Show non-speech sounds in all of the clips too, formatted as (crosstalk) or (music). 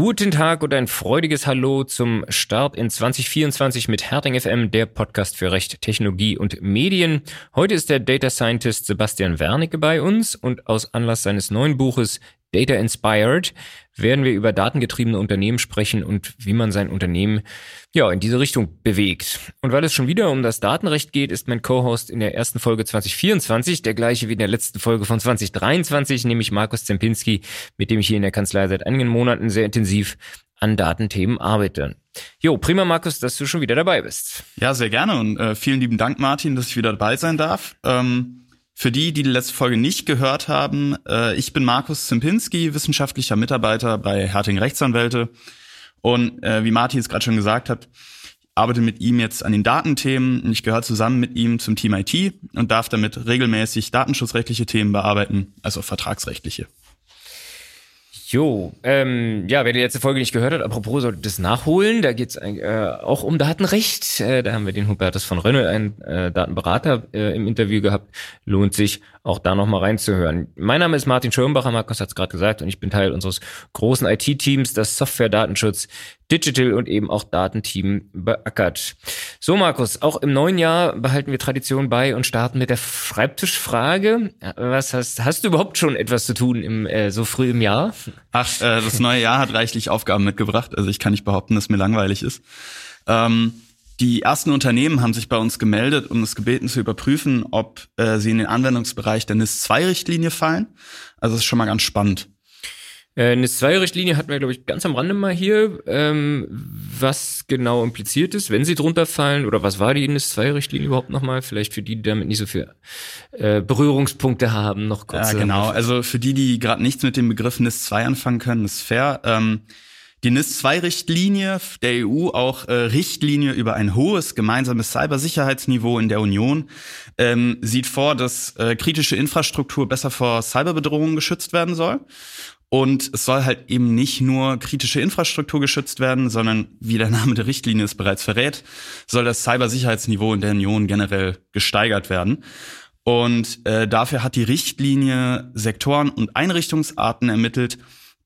Guten Tag und ein freudiges Hallo zum Start in 2024 mit Herting FM, der Podcast für Recht, Technologie und Medien. Heute ist der Data Scientist Sebastian Wernicke bei uns und aus Anlass seines neuen Buches Data Inspired werden wir über datengetriebene Unternehmen sprechen und wie man sein Unternehmen ja in diese Richtung bewegt. Und weil es schon wieder um das Datenrecht geht, ist mein Co-Host in der ersten Folge 2024 der gleiche wie in der letzten Folge von 2023, nämlich Markus Zempinski, mit dem ich hier in der Kanzlei seit einigen Monaten sehr intensiv an Datenthemen arbeite. Jo, prima Markus, dass du schon wieder dabei bist. Ja, sehr gerne und äh, vielen lieben Dank Martin, dass ich wieder dabei sein darf. Ähm für die, die die letzte Folge nicht gehört haben, äh, ich bin Markus Zimpinski, wissenschaftlicher Mitarbeiter bei Herting Rechtsanwälte. Und äh, wie Martin es gerade schon gesagt hat, arbeite mit ihm jetzt an den Datenthemen. Ich gehöre zusammen mit ihm zum Team IT und darf damit regelmäßig datenschutzrechtliche Themen bearbeiten, also vertragsrechtliche. Jo, ähm, ja, wer die letzte Folge nicht gehört hat, apropos sollte das nachholen, da geht's äh, auch um Datenrecht. Äh, da haben wir den Hubertus von Rönnel, einen äh, Datenberater, äh, im Interview gehabt. Lohnt sich auch da nochmal reinzuhören. Mein Name ist Martin Schirmbacher, Markus hat es gerade gesagt, und ich bin Teil unseres großen IT-Teams, das Software-Datenschutz, Digital und eben auch Datenteam beackert. So, Markus, auch im neuen Jahr behalten wir Tradition bei und starten mit der Schreibtischfrage. Was hast, hast du überhaupt schon etwas zu tun im, äh, so früh im Jahr? Ach, äh, das neue Jahr hat reichlich Aufgaben mitgebracht. Also ich kann nicht behaupten, dass mir langweilig ist. Ähm, die ersten Unternehmen haben sich bei uns gemeldet und uns gebeten zu überprüfen, ob äh, sie in den Anwendungsbereich der NIS-2-Richtlinie fallen. Also das ist schon mal ganz spannend. Äh, NIS-2-Richtlinie hatten wir, glaube ich, ganz am Rande mal hier, ähm, was genau impliziert ist, wenn sie drunter fallen, oder was war die NIS-2-Richtlinie überhaupt nochmal? Vielleicht für die, die damit nicht so viel äh, Berührungspunkte haben, noch kurz. Ja, genau. Also für die, die gerade nichts mit dem Begriff NIS-2 anfangen können, ist fair. Ähm, die NIS-2-Richtlinie der EU, auch äh, Richtlinie über ein hohes gemeinsames Cybersicherheitsniveau in der Union, ähm, sieht vor, dass äh, kritische Infrastruktur besser vor Cyberbedrohungen geschützt werden soll. Und es soll halt eben nicht nur kritische Infrastruktur geschützt werden, sondern wie der Name der Richtlinie es bereits verrät, soll das Cybersicherheitsniveau in der Union generell gesteigert werden. Und äh, dafür hat die Richtlinie Sektoren und Einrichtungsarten ermittelt,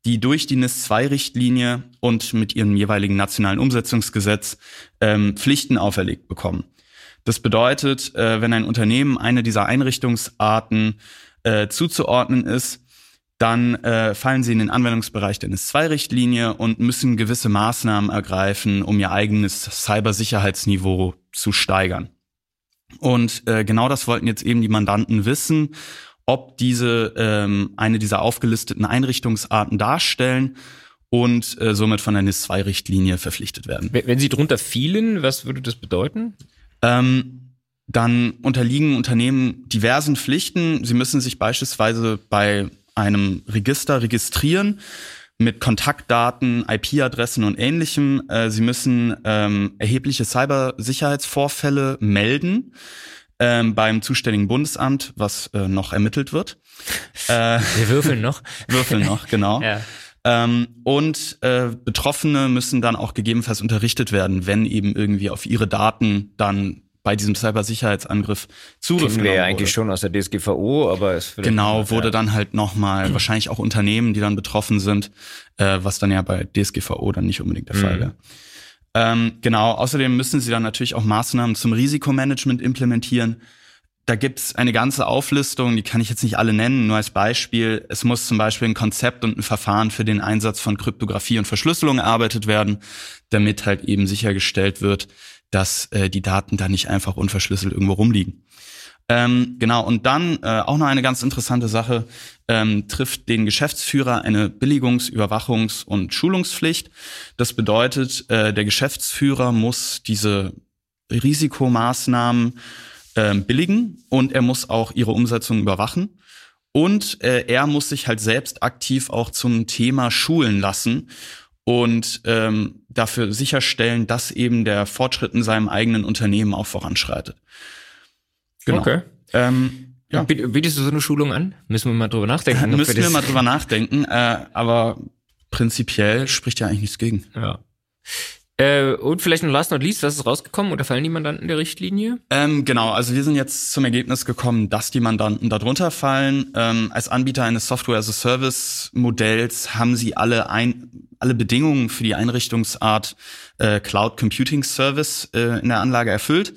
die durch die NIS-2-Richtlinie und mit ihrem jeweiligen nationalen Umsetzungsgesetz ähm, Pflichten auferlegt bekommen. Das bedeutet, äh, wenn ein Unternehmen eine dieser Einrichtungsarten äh, zuzuordnen ist, dann äh, fallen sie in den Anwendungsbereich der NIS-2-Richtlinie und müssen gewisse Maßnahmen ergreifen, um ihr eigenes Cybersicherheitsniveau zu steigern. Und äh, genau das wollten jetzt eben die Mandanten wissen ob diese ähm, eine dieser aufgelisteten Einrichtungsarten darstellen und äh, somit von der NIS-2-Richtlinie verpflichtet werden. Wenn sie drunter fielen, was würde das bedeuten? Ähm, dann unterliegen Unternehmen diversen Pflichten. Sie müssen sich beispielsweise bei einem Register registrieren mit Kontaktdaten, IP-Adressen und ähnlichem. Äh, sie müssen ähm, erhebliche Cybersicherheitsvorfälle melden ähm, beim zuständigen Bundesamt, was äh, noch ermittelt wird. Äh, Wir würfeln noch. (laughs) würfeln noch, genau. Ja. Ähm, und äh, Betroffene müssen dann auch gegebenenfalls unterrichtet werden, wenn eben irgendwie auf ihre Daten dann bei diesem Cybersicherheitsangriff Zugriff Kennen wir ja eigentlich schon aus der DSGVO, aber es genau wurde dann halt nochmal wahrscheinlich auch Unternehmen, die dann betroffen sind, äh, was dann ja bei DSGVO dann nicht unbedingt der mhm. Fall wäre. Ähm, genau, außerdem müssen sie dann natürlich auch Maßnahmen zum Risikomanagement implementieren. Da gibt's eine ganze Auflistung, die kann ich jetzt nicht alle nennen, nur als Beispiel. Es muss zum Beispiel ein Konzept und ein Verfahren für den Einsatz von Kryptographie und Verschlüsselung erarbeitet werden, damit halt eben sichergestellt wird, dass äh, die Daten da nicht einfach unverschlüsselt irgendwo rumliegen. Ähm, genau, und dann äh, auch noch eine ganz interessante Sache, ähm, trifft den Geschäftsführer eine Billigungs-, Überwachungs- und Schulungspflicht. Das bedeutet, äh, der Geschäftsführer muss diese Risikomaßnahmen äh, billigen und er muss auch ihre Umsetzung überwachen. Und äh, er muss sich halt selbst aktiv auch zum Thema schulen lassen und ähm, dafür sicherstellen, dass eben der Fortschritt in seinem eigenen Unternehmen auch voranschreitet. Genau. Okay. Ähm, ja. Bietest du so eine Schulung an? Müssen wir mal drüber nachdenken. Müssen wir, wir mal drüber nachdenken, äh, aber prinzipiell spricht ja eigentlich nichts gegen. Ja. Äh, und vielleicht noch last not least, was ist rausgekommen oder fallen die Mandanten der Richtlinie? Ähm, genau, also wir sind jetzt zum Ergebnis gekommen, dass die Mandanten darunter fallen. Ähm, als Anbieter eines Software-as-a-Service-Modells haben sie alle, ein, alle Bedingungen für die Einrichtungsart äh, Cloud Computing Service äh, in der Anlage erfüllt.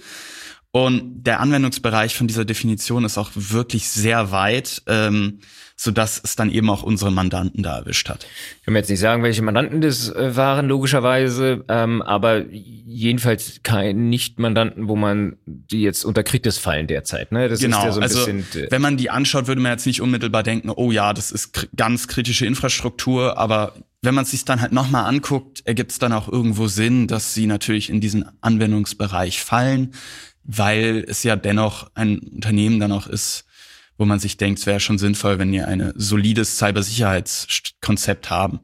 Und der Anwendungsbereich von dieser Definition ist auch wirklich sehr weit. Ähm, so dass es dann eben auch unsere Mandanten da erwischt hat. Ich kann mir jetzt nicht sagen, welche Mandanten das äh, waren, logischerweise, ähm, aber jedenfalls kein Nicht-Mandanten, wo man die jetzt unter Kritis fallen derzeit. Ne? Das genau, ist ja so also bisschen, äh, wenn man die anschaut, würde man jetzt nicht unmittelbar denken, oh ja, das ist ganz kritische Infrastruktur, aber wenn man es sich dann halt nochmal anguckt, ergibt es dann auch irgendwo Sinn, dass sie natürlich in diesen Anwendungsbereich fallen, weil es ja dennoch ein Unternehmen dann auch ist, wo man sich denkt, es wäre schon sinnvoll, wenn ihr ein solides Cybersicherheitskonzept haben.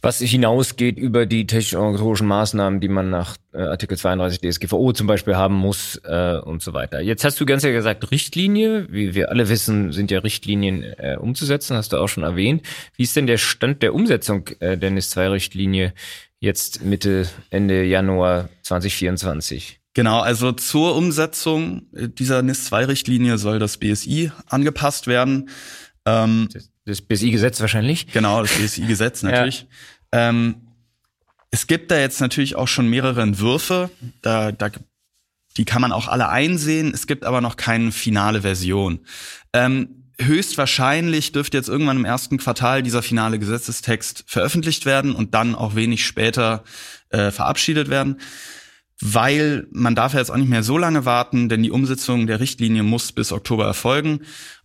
Was hinausgeht über die technologischen Maßnahmen, die man nach äh, Artikel 32 DSGVO zum Beispiel haben muss äh, und so weiter. Jetzt hast du ganz ja gesagt, Richtlinie. Wie wir alle wissen, sind ja Richtlinien äh, umzusetzen, hast du auch schon erwähnt. Wie ist denn der Stand der Umsetzung äh, der NIS-2-Richtlinie jetzt Mitte, Ende Januar 2024? Genau, also zur Umsetzung dieser NIS-2-Richtlinie soll das BSI angepasst werden. Ähm, das, das BSI-Gesetz wahrscheinlich? Genau, das BSI-Gesetz (laughs) natürlich. ja. ähm, es gibt da jetzt natürlich auch schon mehrere Entwürfe. Da, da, die kann man auch alle einsehen. Es gibt aber noch keine finale Version. Ähm, höchstwahrscheinlich dürfte jetzt irgendwann im ersten Quartal dieser finale Gesetzestext veröffentlicht werden und dann auch wenig später äh, verabschiedet werden weil man darf ja jetzt auch nicht mehr so lange warten, denn die Umsetzung der Richtlinie muss bis Oktober erfolgen.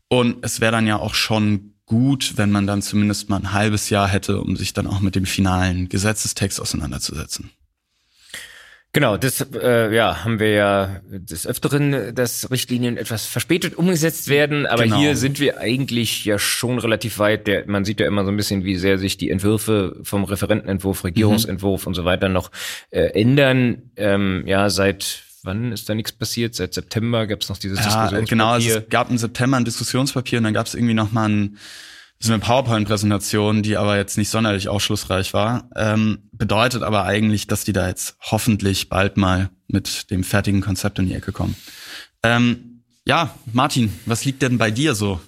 Und es wäre dann ja auch schon gut, wenn man dann zumindest mal ein halbes Jahr hätte, um sich dann auch mit dem finalen Gesetzestext auseinanderzusetzen. Genau, das äh, ja, haben wir ja des Öfteren, dass Richtlinien etwas verspätet umgesetzt werden, aber genau. hier sind wir eigentlich ja schon relativ weit. Der, man sieht ja immer so ein bisschen, wie sehr sich die Entwürfe vom Referentenentwurf, Regierungsentwurf mhm. und so weiter noch äh, ändern. Ähm, ja, seit wann ist da nichts passiert? Seit September gab es noch dieses ja, Diskussionspapier. Genau, es gab im September ein Diskussionspapier und dann gab es irgendwie noch mal ein so eine PowerPoint-Präsentation, die aber jetzt nicht sonderlich aufschlussreich war. Ähm, bedeutet aber eigentlich, dass die da jetzt hoffentlich bald mal mit dem fertigen Konzept in die Ecke kommen. Ähm, ja, Martin, was liegt denn bei dir so?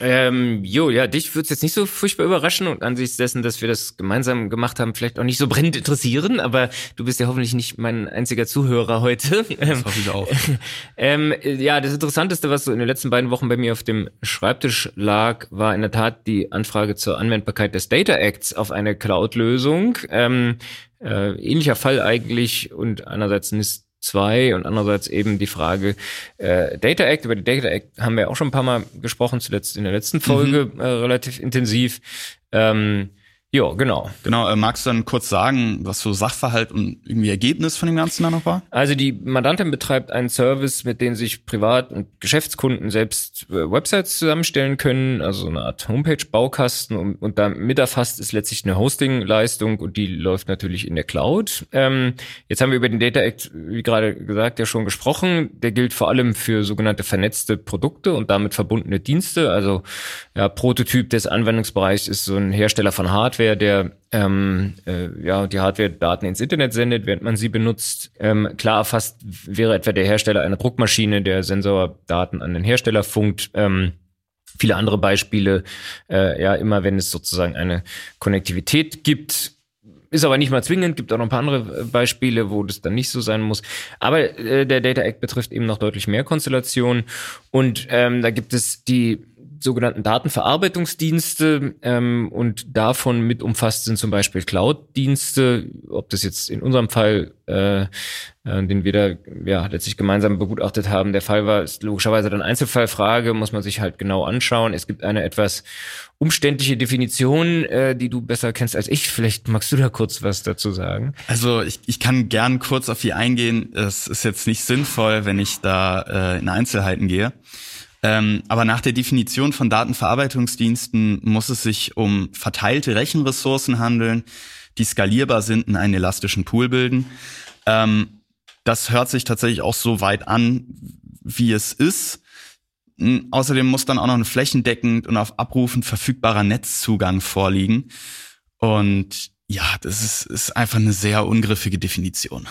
Ähm, jo, ja, dich würde es jetzt nicht so furchtbar überraschen und angesichts dessen, dass wir das gemeinsam gemacht haben, vielleicht auch nicht so brennend interessieren, aber du bist ja hoffentlich nicht mein einziger Zuhörer heute. Das hoffe ich auch. (laughs) ähm, ja, das Interessanteste, was so in den letzten beiden Wochen bei mir auf dem Schreibtisch lag, war in der Tat die Anfrage zur Anwendbarkeit des Data Acts auf eine Cloud-Lösung. Ähm, äh, ähnlicher Fall eigentlich und einerseits NIST 2 und andererseits eben die Frage äh, Data Act. Über die Data Act haben wir auch schon ein paar Mal gesprochen, zuletzt in der letzten Folge mhm. äh, relativ intensiv. Ähm, ja, genau. Genau, äh, magst du dann kurz sagen, was so Sachverhalt und irgendwie Ergebnis von dem Ganzen da noch war? Also die Mandantin betreibt einen Service, mit dem sich Privat- und Geschäftskunden selbst äh, Websites zusammenstellen können, also eine Art Homepage-Baukasten und, und da mit erfasst ist letztlich eine Hosting-Leistung und die läuft natürlich in der Cloud. Ähm, jetzt haben wir über den Data Act, wie gerade gesagt, ja schon gesprochen. Der gilt vor allem für sogenannte vernetzte Produkte und damit verbundene Dienste. Also ja, Prototyp des Anwendungsbereichs ist so ein Hersteller von Hardware, Hardware, der ähm, äh, ja, die Hardware-Daten ins Internet sendet, während man sie benutzt. Ähm, klar erfasst wäre etwa der Hersteller einer Druckmaschine, der Sensordaten an den Hersteller funkt. Ähm, viele andere Beispiele, äh, ja, immer wenn es sozusagen eine Konnektivität gibt, ist aber nicht mal zwingend, gibt auch noch ein paar andere äh, Beispiele, wo das dann nicht so sein muss. Aber äh, der Data Act betrifft eben noch deutlich mehr Konstellationen. Und ähm, da gibt es die sogenannten Datenverarbeitungsdienste ähm, und davon mit umfasst sind zum Beispiel Cloud-Dienste, ob das jetzt in unserem Fall, äh, äh, den wir da ja letztlich gemeinsam begutachtet haben, der Fall war, ist logischerweise dann Einzelfallfrage, muss man sich halt genau anschauen. Es gibt eine etwas umständliche Definition, äh, die du besser kennst als ich. Vielleicht magst du da kurz was dazu sagen. Also ich, ich kann gern kurz auf die eingehen. Es ist jetzt nicht sinnvoll, wenn ich da äh, in Einzelheiten gehe. Ähm, aber nach der Definition von Datenverarbeitungsdiensten muss es sich um verteilte Rechenressourcen handeln, die skalierbar sind in einen elastischen Pool bilden. Ähm, das hört sich tatsächlich auch so weit an, wie es ist. Hm, außerdem muss dann auch noch ein flächendeckend und auf Abrufen verfügbarer Netzzugang vorliegen. Und Ja, das ist, ist einfach eine sehr ungriffige Definition.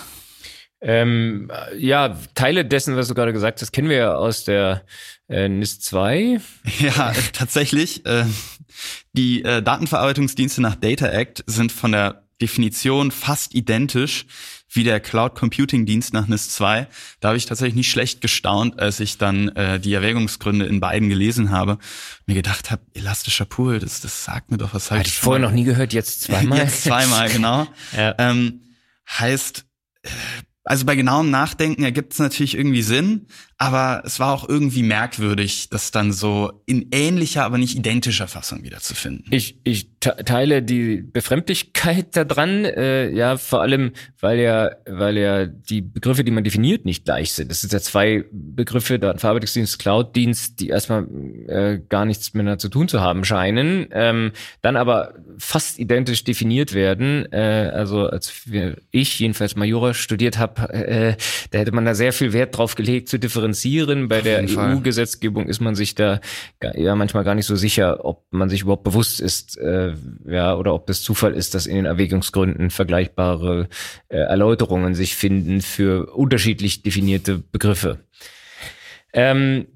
Ähm, ja, Teile dessen, was du gerade gesagt hast, kennen wir ja aus der äh, NIS 2. Ja, tatsächlich. Äh, die äh, Datenverarbeitungsdienste nach Data Act sind von der Definition fast identisch wie der Cloud Computing Dienst nach NIS 2. Da habe ich tatsächlich nicht schlecht gestaunt, als ich dann äh, die Erwägungsgründe in beiden gelesen habe. Mir gedacht habe, elastischer Pool, das, das sagt mir doch was. Hatte ich vorher noch nie gehört, jetzt (laughs) zweimal. jetzt zweimal, genau. ja. ähm, heißt, äh, also bei genauem Nachdenken ergibt es natürlich irgendwie Sinn, aber es war auch irgendwie merkwürdig, das dann so in ähnlicher, aber nicht identischer Fassung wiederzufinden. Ich, ich teile die Befremdlichkeit daran, äh, ja, vor allem, weil ja, weil ja die Begriffe, die man definiert, nicht gleich sind. Das sind ja zwei Begriffe, Datenverarbeitungsdienst, Cloud-Dienst, die erstmal äh, gar nichts miteinander zu tun zu haben scheinen, ähm, dann aber fast identisch definiert werden. Äh, also als wir, ich jedenfalls Majora studiert habe, äh, da hätte man da sehr viel Wert drauf gelegt zu differenzieren differenzieren. Bei der EU-Gesetzgebung ist man sich da ja manchmal gar nicht so sicher, ob man sich überhaupt bewusst ist, äh, ja, oder ob das Zufall ist, dass in den Erwägungsgründen vergleichbare äh, Erläuterungen sich finden für unterschiedlich definierte Begriffe. Ähm,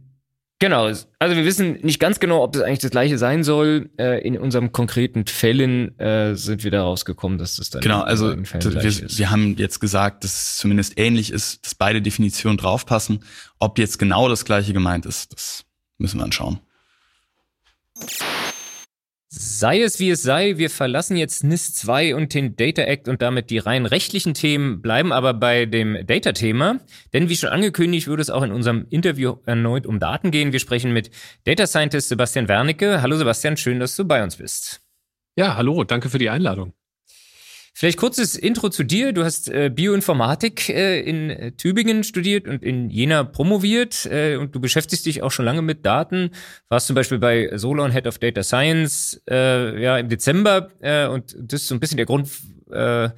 Genau, also wir wissen nicht ganz genau, ob das eigentlich das gleiche sein soll. Äh, in unserem konkreten Fällen äh, sind wir da rausgekommen, dass das dann genau. Also wir, wir, haben jetzt gesagt, dass es zumindest ähnlich ist, dass beide Definitionen draufpassen. Ob jetzt genau das gleiche gemeint ist, das müssen wir anschauen. Sei es wie es sei, wir verlassen jetzt NIS 2 und den Data Act und damit die rein rechtlichen Themen, bleiben aber bei dem Data-Thema. Denn wie schon angekündigt, würde es auch in unserem Interview erneut um Daten gehen. Wir sprechen mit Data Scientist Sebastian Wernicke. Hallo Sebastian, schön, dass du bei uns bist. Ja, hallo, danke für die Einladung. Vielleicht kurzes Intro zu dir. Du hast äh, Bioinformatik äh, in äh, Tübingen studiert und in Jena promoviert äh, und du beschäftigst dich auch schon lange mit Daten. Warst zum Beispiel bei Solon Head of Data Science äh, ja im Dezember äh, und das ist so ein bisschen der Grund, äh,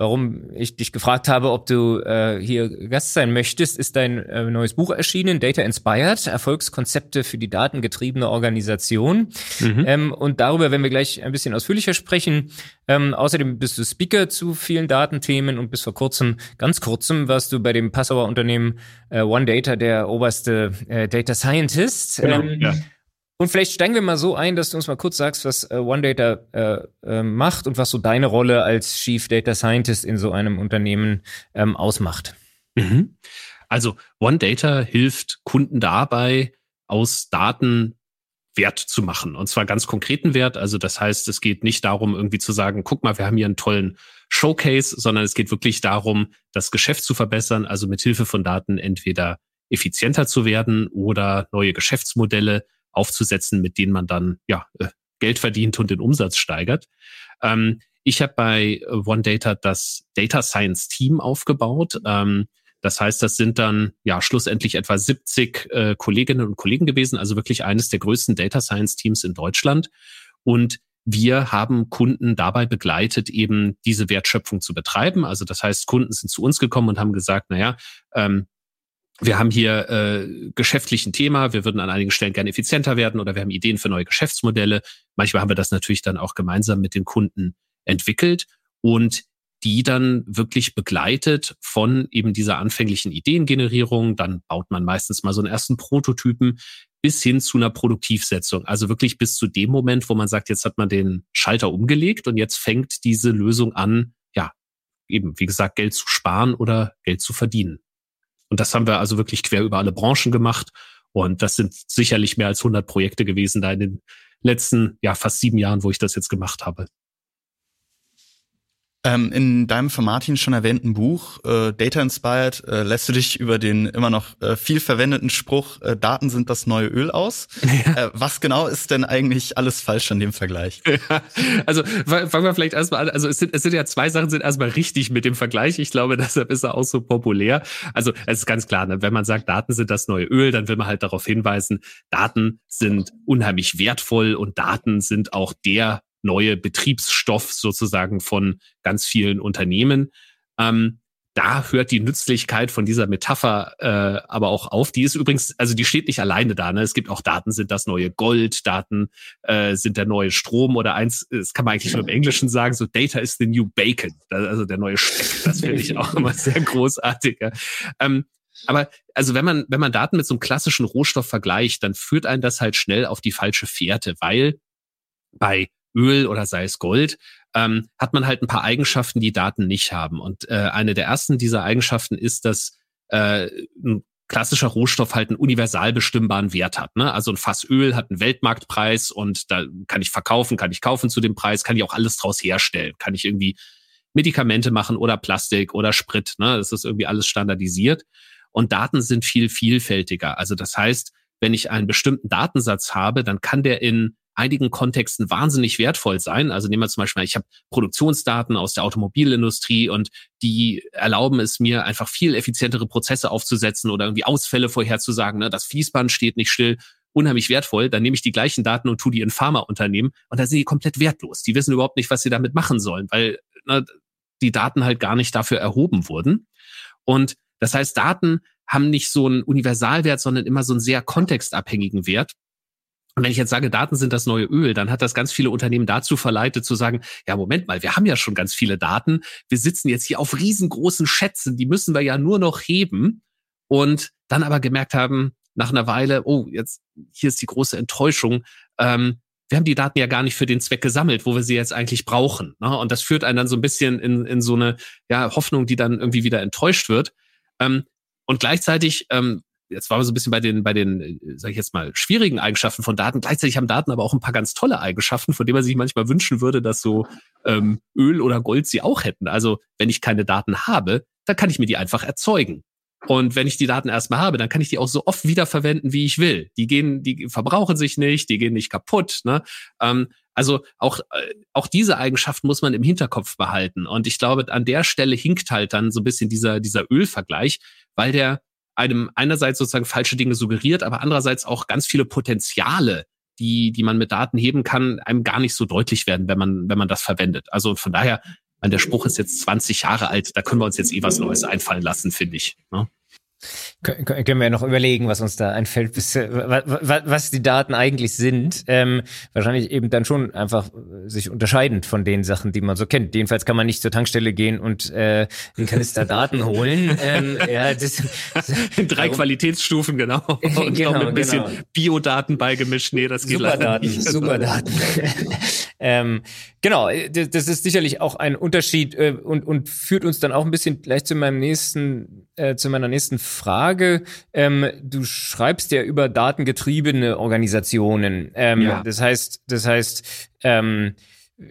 warum ich dich gefragt habe, ob du äh, hier Gast sein möchtest, ist dein äh, neues Buch erschienen, Data Inspired, Erfolgskonzepte für die datengetriebene Organisation. Mhm. Ähm, und darüber werden wir gleich ein bisschen ausführlicher sprechen. Ähm, außerdem bist du Speaker zu vielen Datenthemen und bis vor kurzem, ganz kurzem, warst du bei dem Passauer Unternehmen äh, One Data der oberste äh, Data Scientist. Genau, ähm, ja. Und vielleicht steigen wir mal so ein, dass du uns mal kurz sagst, was äh, OneData äh, äh, macht und was so deine Rolle als Chief Data Scientist in so einem Unternehmen ähm, ausmacht. Mhm. Also OneData hilft Kunden dabei, aus Daten Wert zu machen. Und zwar ganz konkreten Wert. Also das heißt, es geht nicht darum, irgendwie zu sagen, guck mal, wir haben hier einen tollen Showcase, sondern es geht wirklich darum, das Geschäft zu verbessern, also mit Hilfe von Daten entweder effizienter zu werden oder neue Geschäftsmodelle aufzusetzen, mit denen man dann ja äh, Geld verdient und den Umsatz steigert. Ähm, ich habe bei One Data das Data Science Team aufgebaut. Ähm, das heißt, das sind dann ja schlussendlich etwa 70 äh, Kolleginnen und Kollegen gewesen, also wirklich eines der größten Data Science Teams in Deutschland. Und wir haben Kunden dabei begleitet, eben diese Wertschöpfung zu betreiben. Also das heißt, Kunden sind zu uns gekommen und haben gesagt, naja, ähm, wir haben hier äh, geschäftlichen Thema, wir würden an einigen Stellen gerne effizienter werden oder wir haben Ideen für neue Geschäftsmodelle. Manchmal haben wir das natürlich dann auch gemeinsam mit den Kunden entwickelt und die dann wirklich begleitet von eben dieser anfänglichen Ideengenerierung. Dann baut man meistens mal so einen ersten Prototypen bis hin zu einer Produktivsetzung. Also wirklich bis zu dem Moment, wo man sagt, jetzt hat man den Schalter umgelegt und jetzt fängt diese Lösung an, ja, eben, wie gesagt, Geld zu sparen oder Geld zu verdienen. Und das haben wir also wirklich quer über alle Branchen gemacht. Und das sind sicherlich mehr als 100 Projekte gewesen da in den letzten, ja, fast sieben Jahren, wo ich das jetzt gemacht habe. Ähm, in deinem von Martin schon erwähnten Buch äh, Data Inspired äh, lässt du dich über den immer noch äh, viel verwendeten Spruch äh, Daten sind das neue Öl aus. (laughs) Ja. Äh, was genau ist denn eigentlich alles falsch an dem Vergleich? (laughs) Ja, also fangen wir vielleicht erstmal an. Also es sind, es sind ja zwei Sachen sind erstmal richtig mit dem Vergleich. Ich glaube, (laughs) deshalb ist er auch so populär. Also es ist ganz klar, ne, wenn man sagt, Daten sind das neue Öl, dann will man halt darauf hinweisen, Daten sind unheimlich wertvoll und Daten sind auch der neue Betriebsstoff sozusagen von ganz vielen Unternehmen. Ähm, da hört die Nützlichkeit von dieser Metapher äh, aber auch auf. Die ist übrigens, also die steht nicht alleine da. Ne? Es gibt auch Daten sind das neue Gold, Daten äh, sind der neue Strom oder eins, das kann man eigentlich nur im Englischen sagen, so Data is the new bacon, also der neue Speck. (laughs) Das finde ich auch immer sehr großartig. Ja. Ähm, aber also wenn man, wenn man Daten mit so einem klassischen Rohstoff vergleicht, dann führt einen das halt schnell auf die falsche Fährte, weil bei Öl oder sei es Gold, ähm, hat man halt ein paar Eigenschaften, die Daten nicht haben. Und äh, eine der ersten dieser Eigenschaften ist, dass äh, ein klassischer Rohstoff halt einen universal bestimmbaren Wert hat. Ne? Also ein Fass Öl hat einen Weltmarktpreis und da kann ich verkaufen, kann ich kaufen zu dem Preis, kann ich auch alles draus herstellen, kann ich irgendwie Medikamente machen oder Plastik oder Sprit. Ne? Das ist irgendwie alles standardisiert. Und Daten sind viel vielfältiger. Also das heißt, wenn ich einen bestimmten Datensatz habe, dann kann der in einigen Kontexten wahnsinnig wertvoll sein. Also nehmen wir zum Beispiel, ich habe Produktionsdaten aus der Automobilindustrie und die erlauben es mir einfach viel effizientere Prozesse aufzusetzen oder irgendwie Ausfälle vorherzusagen. Ne? Das Fließband steht nicht still unheimlich wertvoll, dann nehme ich die gleichen Daten und tue die in Pharmaunternehmen und da sind die komplett wertlos. Die wissen überhaupt nicht, was sie damit machen sollen, weil ne, die Daten halt gar nicht dafür erhoben wurden. Und das heißt, Daten haben nicht so einen Universalwert, sondern immer so einen sehr kontextabhängigen Wert. Und wenn ich jetzt sage, Daten sind das neue Öl, dann hat das ganz viele Unternehmen dazu verleitet zu sagen, ja, Moment mal, wir haben ja schon ganz viele Daten. Wir sitzen jetzt hier auf riesengroßen Schätzen, die müssen wir ja nur noch heben. Und dann aber gemerkt haben, nach einer Weile, oh, jetzt, hier ist die große Enttäuschung. Ähm, wir haben die Daten ja gar nicht für den Zweck gesammelt, wo wir sie jetzt eigentlich brauchen. Ne? Und das führt einen dann so ein bisschen in, in so eine ja, Hoffnung, die dann irgendwie wieder enttäuscht wird. Ähm, und gleichzeitig ähm, jetzt waren wir so ein bisschen bei den, bei den, äh, sag ich jetzt mal, schwierigen Eigenschaften von Daten. Gleichzeitig haben Daten aber auch ein paar ganz tolle Eigenschaften, von denen man sich manchmal wünschen würde, dass so ähm, Öl oder Gold sie auch hätten. Also wenn ich keine Daten habe, dann kann ich mir die einfach erzeugen. Und wenn ich die Daten erstmal habe, dann kann ich die auch so oft wiederverwenden, wie ich will. Die gehen, die verbrauchen sich nicht, die gehen nicht kaputt. Ne? Ähm, also auch, äh, auch diese Eigenschaft muss man im Hinterkopf behalten. Und ich glaube, an der Stelle hinkt halt dann so ein bisschen dieser, dieser Ölvergleich, weil der einem einerseits sozusagen falsche Dinge suggeriert, aber andererseits auch ganz viele Potenziale, die, die man mit Daten heben kann, einem gar nicht so deutlich werden, wenn man, wenn man das verwendet. Also von daher, der Spruch ist jetzt 20 Jahre alt, da können wir uns jetzt eh was Neues einfallen lassen, finde ich. Ne? Können wir ja noch überlegen, was uns da einfällt, was die Daten eigentlich sind. Ähm, wahrscheinlich eben dann schon einfach sich unterscheidend von den Sachen, die man so kennt. Jedenfalls kann man nicht zur Tankstelle gehen und äh, den Kanister Daten holen. (laughs) Ähm, ja, das, In drei darum, Qualitätsstufen, genau. (laughs) Und genau, noch mit ein bisschen genau. Biodaten beigemischt. Nee, das geht Superdaten, leider nicht. Superdaten. (laughs) ähm, genau, das ist sicherlich auch ein Unterschied äh, und, und führt uns dann auch ein bisschen gleich zu meinem nächsten, äh, zu meiner nächsten Frage. Ähm, du schreibst ja über datengetriebene Organisationen. Ähm, ja. Das heißt, das heißt, ähm,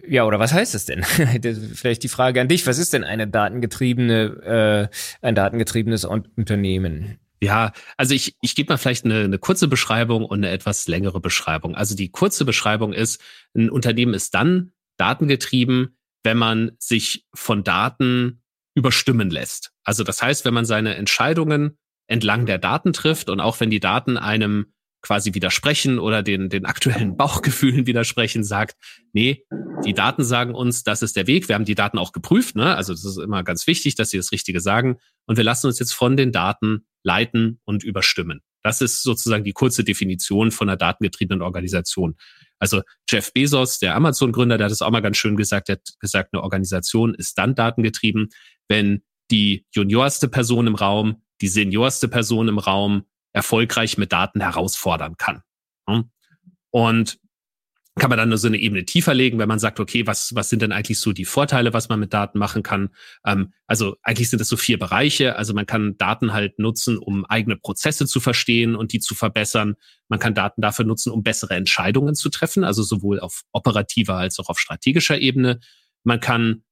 ja, oder was heißt das denn? (laughs) Vielleicht die Frage an dich. Was ist denn eine datengetriebene, äh, ein datengetriebenes Unternehmen? Ja, also ich, ich gebe mal vielleicht eine, eine kurze Beschreibung und eine etwas längere Beschreibung. Also die kurze Beschreibung ist, ein Unternehmen ist dann datengetrieben, wenn man sich von Daten überstimmen lässt. Also das heißt, wenn man seine Entscheidungen entlang der Daten trifft und auch wenn die Daten einem quasi widersprechen oder den, den aktuellen (laughs) Bauchgefühlen widersprechen, sagt, nee, die Daten sagen uns, das ist der Weg. Wir haben die Daten auch geprüft, ne? Also das ist immer ganz wichtig, dass sie das Richtige sagen. Und wir lassen uns jetzt von den Daten leiten und überstimmen. Das ist sozusagen die kurze Definition von einer datengetriebenen Organisation. Also Jeff Bezos, der Amazon-Gründer, der hat es auch mal ganz schön gesagt, der hat gesagt, eine Organisation ist dann datengetrieben, wenn die juniorste Person im Raum, die seniorste Person im Raum erfolgreich mit Daten herausfordern kann. Und kann man dann nur so eine Ebene tiefer legen, wenn man sagt, okay, was, was sind denn eigentlich so die Vorteile, was man mit Daten machen kann? Ähm, also eigentlich sind es so vier Bereiche. Also man kann Daten halt nutzen, um eigene Prozesse zu verstehen und die zu verbessern. Man kann Daten dafür nutzen, um bessere Entscheidungen zu treffen, also sowohl auf operativer als auch auf strategischer Ebene. Man kann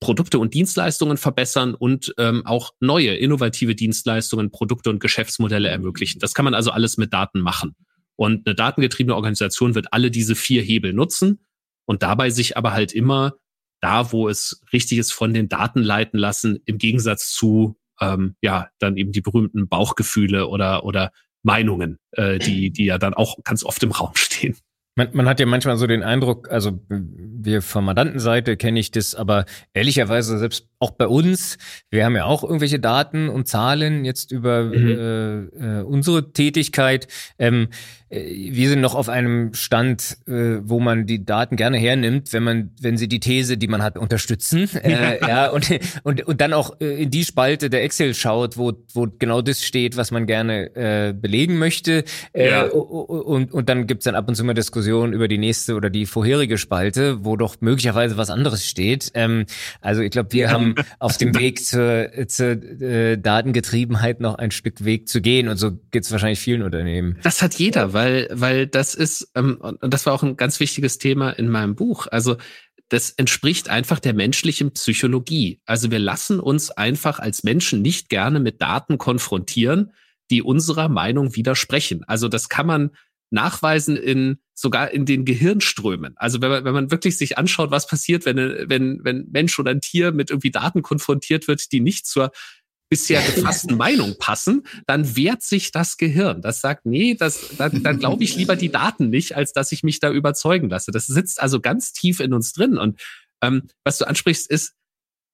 Produkte und Dienstleistungen verbessern und ähm, auch neue, innovative Dienstleistungen, Produkte und Geschäftsmodelle ermöglichen. Das kann man also alles mit Daten machen. Und eine datengetriebene Organisation wird alle diese vier Hebel nutzen und dabei sich aber halt immer da, wo es richtig ist, von den Daten leiten lassen, im Gegensatz zu ähm, ja dann eben die berühmten Bauchgefühle oder oder Meinungen, äh, die die ja dann auch ganz oft im Raum stehen. Man, man hat ja manchmal so den Eindruck, also wir von Mandantenseite kenne ich das, aber ehrlicherweise selbst auch bei uns, wir haben ja auch irgendwelche Daten und Zahlen jetzt über mhm. äh, äh, unsere Tätigkeit. Ähm, äh, wir sind noch auf einem Stand, äh, wo man die Daten gerne hernimmt, wenn man, wenn sie die These, die man hat, unterstützen. (laughs) Äh, ja, und, und, und dann auch äh, in die Spalte der Excel schaut, wo, wo genau das steht, was man gerne äh, belegen möchte. Äh, ja. und, und dann gibt's dann ab und zu mal Diskussionen über die nächste oder die vorherige Spalte, wo doch möglicherweise was anderes steht. Ähm, also ich glaube, wir haben auf dem Weg zur, zur äh, Datengetriebenheit noch ein Stück Weg zu gehen. Und so geht's wahrscheinlich vielen Unternehmen. Das hat jeder, weil, weil das ist, ähm, und das war auch ein ganz wichtiges Thema in meinem Buch. Also das entspricht einfach der menschlichen Psychologie. Also wir lassen uns einfach als Menschen nicht gerne mit Daten konfrontieren, die unserer Meinung widersprechen. Also das kann man nachweisen in sogar in den Gehirnströmen. Also wenn man, wenn man wirklich sich anschaut, was passiert, wenn, wenn, wenn Mensch oder ein Tier mit irgendwie Daten konfrontiert wird, die nicht zur bisher gefassten (laughs) Meinung passen, dann wehrt sich das Gehirn. Das sagt, nee, das, dann, dann glaube ich lieber die Daten nicht, als dass ich mich da überzeugen lasse. Das sitzt also ganz tief in uns drin. Und ähm, was du ansprichst, ist,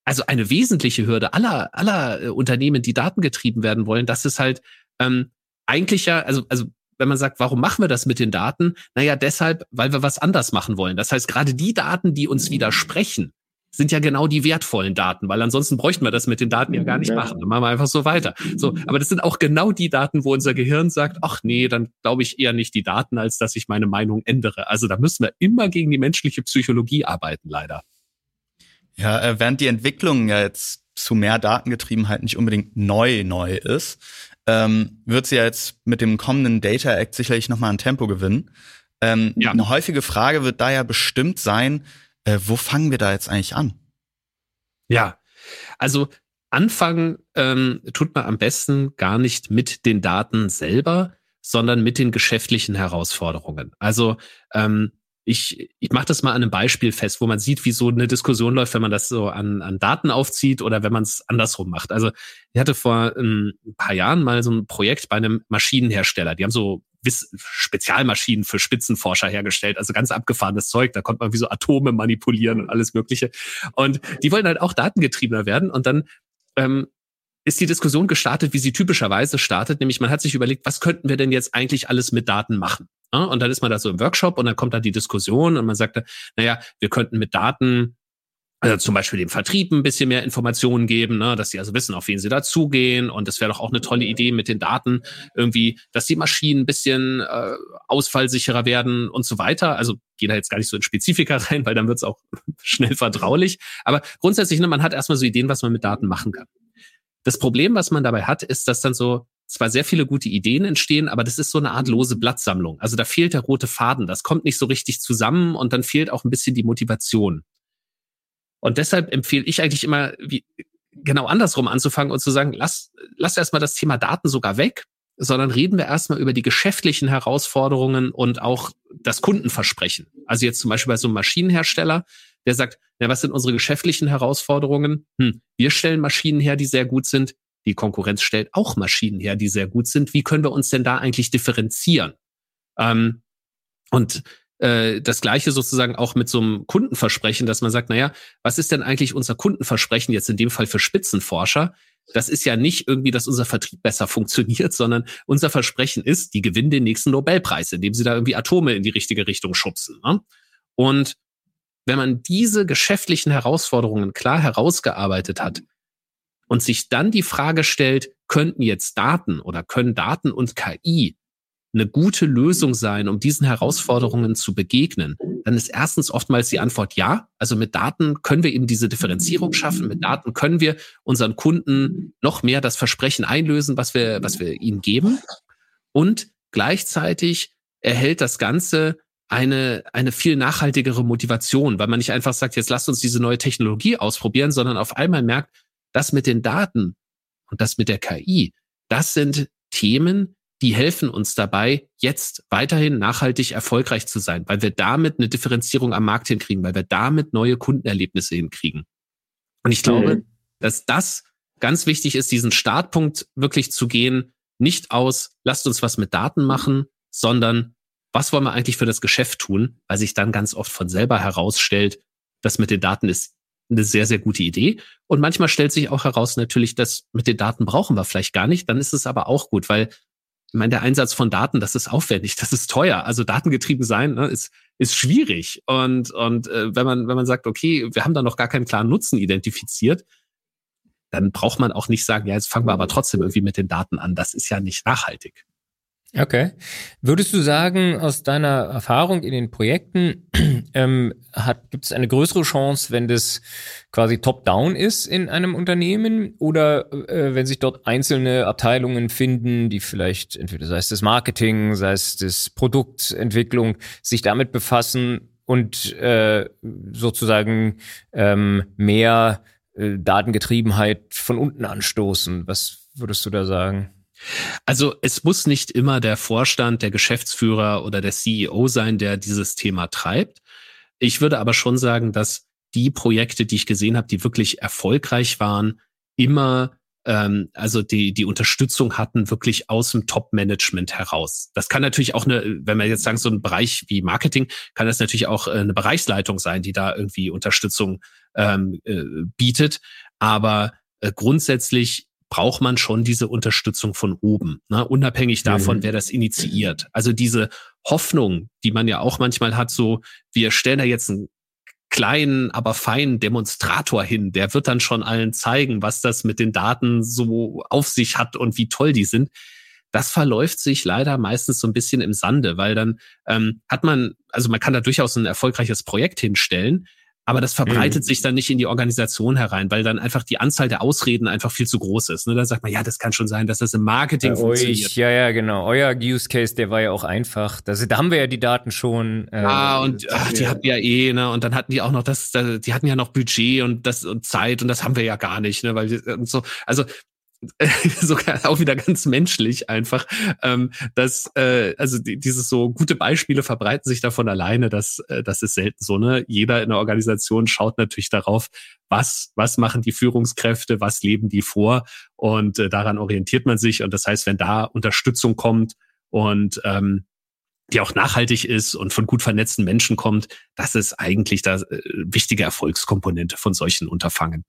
also eine wesentliche Hürde aller, aller äh, Unternehmen, die datengetrieben werden wollen, das ist halt ähm, eigentlich ja, also, also wenn man sagt, warum machen wir das mit den Daten? Naja, deshalb, weil wir was anders machen wollen. Das heißt, gerade die Daten, die uns widersprechen, sind ja genau die wertvollen Daten, weil ansonsten bräuchten wir das mit den Daten ja gar nicht ja. machen. Dann machen wir einfach so weiter. So, aber das sind auch genau die Daten, wo unser Gehirn sagt, ach nee, dann glaube ich eher nicht die Daten, als dass ich meine Meinung ändere. Also da müssen wir immer gegen die menschliche Psychologie arbeiten, leider. Ja, äh, während die Entwicklung ja jetzt zu mehr Datengetriebenheit nicht unbedingt neu neu ist, ähm, wird sie ja jetzt mit dem kommenden Data Act sicherlich nochmal an Tempo gewinnen. Ähm, ja. Eine häufige Frage wird da ja bestimmt sein, äh, wo fangen wir da jetzt eigentlich an? Ja, also anfangen ähm, tut man am besten gar nicht mit den Daten selber, sondern mit den geschäftlichen Herausforderungen. Also ähm, ich, ich mache das mal an einem Beispiel fest, wo man sieht, wie so eine Diskussion läuft, wenn man das so an, an Daten aufzieht oder wenn man es andersrum macht. Also ich hatte vor ähm, ein paar Jahren mal so ein Projekt bei einem Maschinenhersteller. Die haben so Spezialmaschinen für Spitzenforscher hergestellt, also ganz abgefahrenes Zeug. Da konnte man wie so Atome manipulieren und alles Mögliche. Und die wollen halt auch datengetriebener werden. Und dann ähm, ist die Diskussion gestartet, wie sie typischerweise startet, nämlich man hat sich überlegt, was könnten wir denn jetzt eigentlich alles mit Daten machen? Und dann ist man da so im Workshop und dann kommt da die Diskussion und man sagt, naja, wir könnten mit Daten also zum Beispiel dem Vertrieb ein bisschen mehr Informationen geben, ne, dass sie also wissen, auf wen sie dazugehen. Und es wäre doch auch eine tolle Idee mit den Daten irgendwie, dass die Maschinen ein bisschen äh, ausfallsicherer werden und so weiter. Also gehe da jetzt gar nicht so in Spezifika rein, weil dann wird es auch (laughs) schnell vertraulich. Aber grundsätzlich, ne, man hat erstmal so Ideen, was man mit Daten machen kann. Das Problem, was man dabei hat, ist, dass dann so zwar sehr viele gute Ideen entstehen, aber das ist so eine Art lose Blattsammlung. Also da fehlt der rote Faden, das kommt nicht so richtig zusammen und dann fehlt auch ein bisschen die Motivation. Und deshalb empfehle ich eigentlich immer, wie, genau andersrum anzufangen und zu sagen, lass, lass erstmal das Thema Daten sogar weg, sondern reden wir erstmal über die geschäftlichen Herausforderungen und auch das Kundenversprechen. Also jetzt zum Beispiel bei so einem Maschinenhersteller, der sagt, ja, was sind unsere geschäftlichen Herausforderungen? Hm, wir stellen Maschinen her, die sehr gut sind. Die Konkurrenz stellt auch Maschinen her, die sehr gut sind. Wie können wir uns denn da eigentlich differenzieren? Ähm, und äh, das gleiche sozusagen auch mit so einem Kundenversprechen, dass man sagt, naja, was ist denn eigentlich unser Kundenversprechen jetzt in dem Fall für Spitzenforscher? Das ist ja nicht irgendwie, dass unser Vertrieb besser (laughs) funktioniert, sondern unser Versprechen ist, die gewinnen den nächsten Nobelpreis, indem sie da irgendwie Atome in die richtige Richtung schubsen. Ne? Und wenn man diese geschäftlichen Herausforderungen klar herausgearbeitet hat und sich dann die Frage stellt, könnten jetzt Daten oder können Daten und KI eine gute Lösung sein, um diesen Herausforderungen zu begegnen, dann ist erstens oftmals die Antwort ja. Also mit Daten können wir eben diese Differenzierung schaffen. Mit Daten können wir unseren Kunden noch mehr das Versprechen einlösen, was wir, was wir ihnen geben. Und gleichzeitig erhält das Ganze eine, eine viel nachhaltigere Motivation, weil man nicht einfach sagt, jetzt lasst uns diese neue Technologie ausprobieren, sondern auf einmal merkt, das mit den Daten und das mit der KI, das sind Themen, die helfen uns dabei, jetzt weiterhin nachhaltig erfolgreich zu sein, weil wir damit eine Differenzierung am Markt hinkriegen, weil wir damit neue Kundenerlebnisse hinkriegen. Und ich glaube, mhm. dass das ganz wichtig ist, diesen Startpunkt wirklich zu gehen, nicht aus, lasst uns was mit Daten machen, sondern was wollen wir eigentlich für das Geschäft tun, weil sich dann ganz oft von selber herausstellt, das mit den Daten ist eine sehr, sehr gute Idee. Und manchmal stellt sich auch heraus natürlich, dass mit den Daten brauchen wir vielleicht gar nicht. Dann ist es aber auch gut, weil ich meine, der Einsatz von Daten, das ist aufwendig, das ist teuer. Also datengetrieben sein ne, ist, ist schwierig. Und, und äh, wenn man, wenn man sagt, okay, wir haben da noch gar keinen klaren Nutzen identifiziert, dann braucht man auch nicht sagen, ja, jetzt fangen wir aber trotzdem irgendwie mit den Daten an. Das ist ja nicht nachhaltig. Okay. Würdest du sagen, aus deiner Erfahrung in den Projekten, (clears throat) ähm, gibt es eine größere Chance, wenn das quasi top-down ist in einem Unternehmen oder äh, wenn sich dort einzelne Abteilungen finden, die vielleicht entweder sei es das Marketing, sei es das Produktentwicklung, sich damit befassen und äh, sozusagen ähm, mehr äh, Datengetriebenheit von unten anstoßen? Was würdest du da sagen? Also es muss nicht immer der Vorstand, der Geschäftsführer oder der CEO sein, der dieses Thema treibt. Ich würde aber schon sagen, dass die Projekte, die ich gesehen habe, die wirklich erfolgreich waren, immer ähm, also die die Unterstützung hatten wirklich aus dem Top-Management heraus. Das kann natürlich auch eine, wenn wir jetzt sagen so ein Bereich wie Marketing, kann das natürlich auch äh, eine Bereichsleitung sein, die da irgendwie Unterstützung ähm, äh, bietet. Aber äh, grundsätzlich braucht man schon diese Unterstützung von oben, ne? unabhängig davon, mhm. wer das initiiert. Also diese Hoffnung, die man ja auch manchmal hat, so wir stellen da jetzt einen kleinen, aber feinen Demonstrator hin, der wird dann schon allen zeigen, was das mit den Daten so auf sich hat und wie toll die sind. Das verläuft sich leider meistens so ein bisschen im Sande, weil dann ähm, hat man, also man kann da durchaus ein erfolgreiches Projekt hinstellen, aber das verbreitet mhm. sich dann nicht in die Organisation herein, weil dann einfach die Anzahl der Ausreden einfach viel zu groß ist. Ne? Da sagt man, ja, das kann schon sein, dass das im Marketing Bei funktioniert. Euch, ja, ja, genau. Euer Use Case, der war ja auch einfach. Das, da haben wir ja die Daten schon. Äh, ah, und ach, die hatten ja eh, ne? Und dann hatten die auch noch das, die hatten ja noch Budget und das und Zeit und das haben wir ja gar nicht, ne? Weil und so. Also (laughs) sogar auch wieder ganz menschlich einfach, ähm, dass äh, also die, dieses so gute Beispiele verbreiten sich davon alleine, dass äh, das ist selten so ne. Jeder in der Organisation schaut natürlich darauf, was was machen die Führungskräfte, was leben die vor und äh, daran orientiert man sich und das heißt, wenn da Unterstützung kommt und ähm, die auch nachhaltig ist und von gut vernetzten Menschen kommt, das ist eigentlich das äh, wichtige Erfolgskomponente von solchen Unterfangen.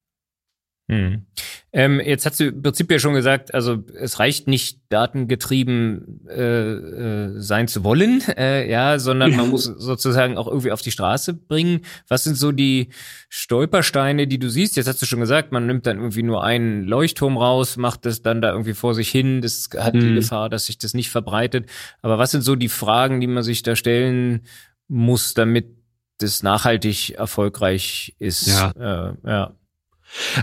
Hm. Ähm, jetzt hast du im Prinzip ja schon gesagt, also es reicht nicht datengetrieben äh, äh, sein zu wollen, (laughs) äh, ja, sondern man muss sozusagen auch irgendwie auf die Straße bringen. Was sind so die Stolpersteine, die du siehst? Jetzt hast du schon gesagt, man nimmt dann irgendwie nur einen Leuchtturm raus, macht das dann da irgendwie vor sich hin. Das hat hm. die Gefahr, dass sich das nicht verbreitet. Aber was sind so die Fragen, die man sich da stellen muss, damit das nachhaltig erfolgreich ist? Ja. Äh, ja.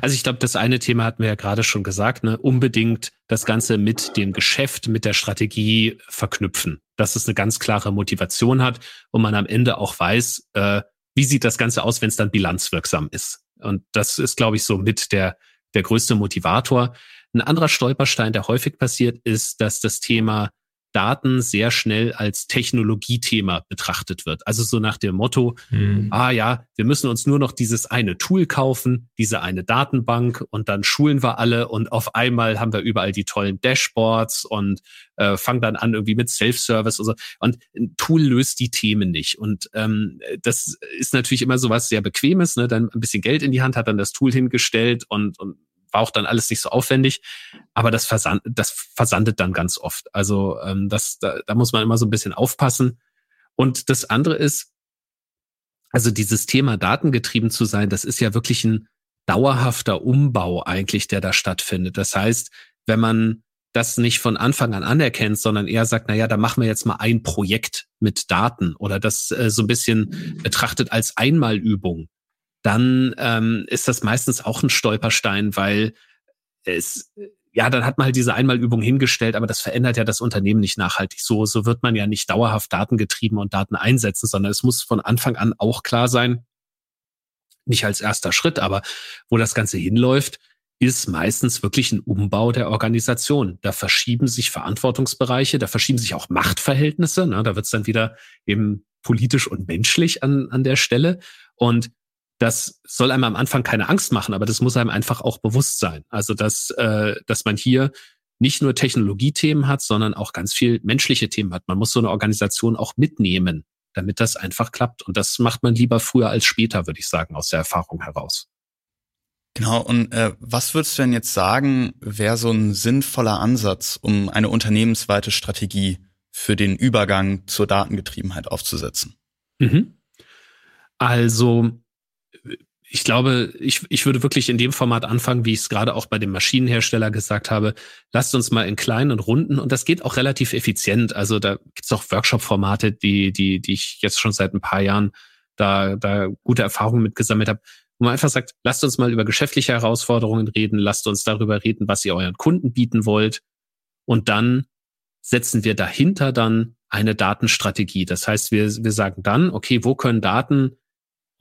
Also ich glaube, das eine Thema hatten wir ja gerade schon gesagt, ne? unbedingt das Ganze mit dem Geschäft, mit der Strategie verknüpfen, dass es eine ganz klare Motivation hat und man am Ende auch weiß, äh, wie sieht das Ganze aus, wenn es dann bilanzwirksam ist. Und das ist, glaube ich, so mit der, der größte Motivator. Ein anderer Stolperstein, der häufig passiert, ist, dass das Thema Daten sehr schnell als Technologiethema betrachtet wird. Also so nach dem Motto, mhm. ah ja, wir müssen uns nur noch dieses eine Tool kaufen, diese eine Datenbank und dann schulen wir alle und auf einmal haben wir überall die tollen Dashboards und äh, fangen dann an irgendwie mit Self-Service und so. Und ein Tool löst die Themen nicht. Und ähm, das ist natürlich immer so was sehr Bequemes, ne? dann ein bisschen Geld in die Hand hat dann das Tool hingestellt und, und war auch dann alles nicht so aufwendig, aber das, versand, das versandet dann ganz oft. Also ähm, das, da, da muss man immer so ein bisschen aufpassen. Und das andere ist, also dieses Thema datengetrieben zu sein, das ist ja wirklich ein dauerhafter Umbau eigentlich, der da stattfindet. Das heißt, wenn man das nicht von Anfang an anerkennt, sondern eher sagt, na ja, da machen wir jetzt mal ein Projekt mit Daten oder das äh, so ein bisschen betrachtet als Einmalübung, dann ähm, ist das meistens auch ein Stolperstein, weil es ja, dann hat man halt diese Einmalübung hingestellt, aber das verändert ja das Unternehmen nicht nachhaltig. So, so wird man ja nicht dauerhaft datengetrieben und Daten einsetzen, sondern es muss von Anfang an auch klar sein, nicht als erster Schritt, aber wo das Ganze hinläuft, ist meistens wirklich ein Umbau der Organisation. Da verschieben sich Verantwortungsbereiche, da verschieben sich auch Machtverhältnisse. Ne? Da wird es dann wieder eben politisch und menschlich an, an der Stelle. Und das soll einem am Anfang keine Angst machen, aber das muss einem einfach auch bewusst sein. Also dass, äh, dass man hier nicht nur Technologiethemen hat, sondern auch ganz viel menschliche Themen hat. Man muss so eine Organisation auch mitnehmen, damit das einfach klappt. Und das macht man lieber früher als später, würde ich sagen, aus der Erfahrung heraus. Genau, und äh, was würdest du denn jetzt sagen, wäre so ein sinnvoller Ansatz, um eine unternehmensweite Strategie für den Übergang zur Datengetriebenheit aufzusetzen? Mhm. Also ich glaube, ich, ich würde wirklich in dem Format anfangen, wie ich es gerade auch bei dem Maschinenhersteller gesagt habe. Lasst uns mal in kleinen Runden und das geht auch relativ effizient. Also da gibt es auch Workshop-Formate, die, die, die ich jetzt schon seit ein paar Jahren da, da gute Erfahrungen mitgesammelt habe, wo man einfach sagt, lasst uns mal über geschäftliche Herausforderungen reden, lasst uns darüber reden, was ihr euren Kunden bieten wollt. Und dann setzen wir dahinter dann eine Datenstrategie. Das heißt, wir, wir sagen dann, okay, wo können Daten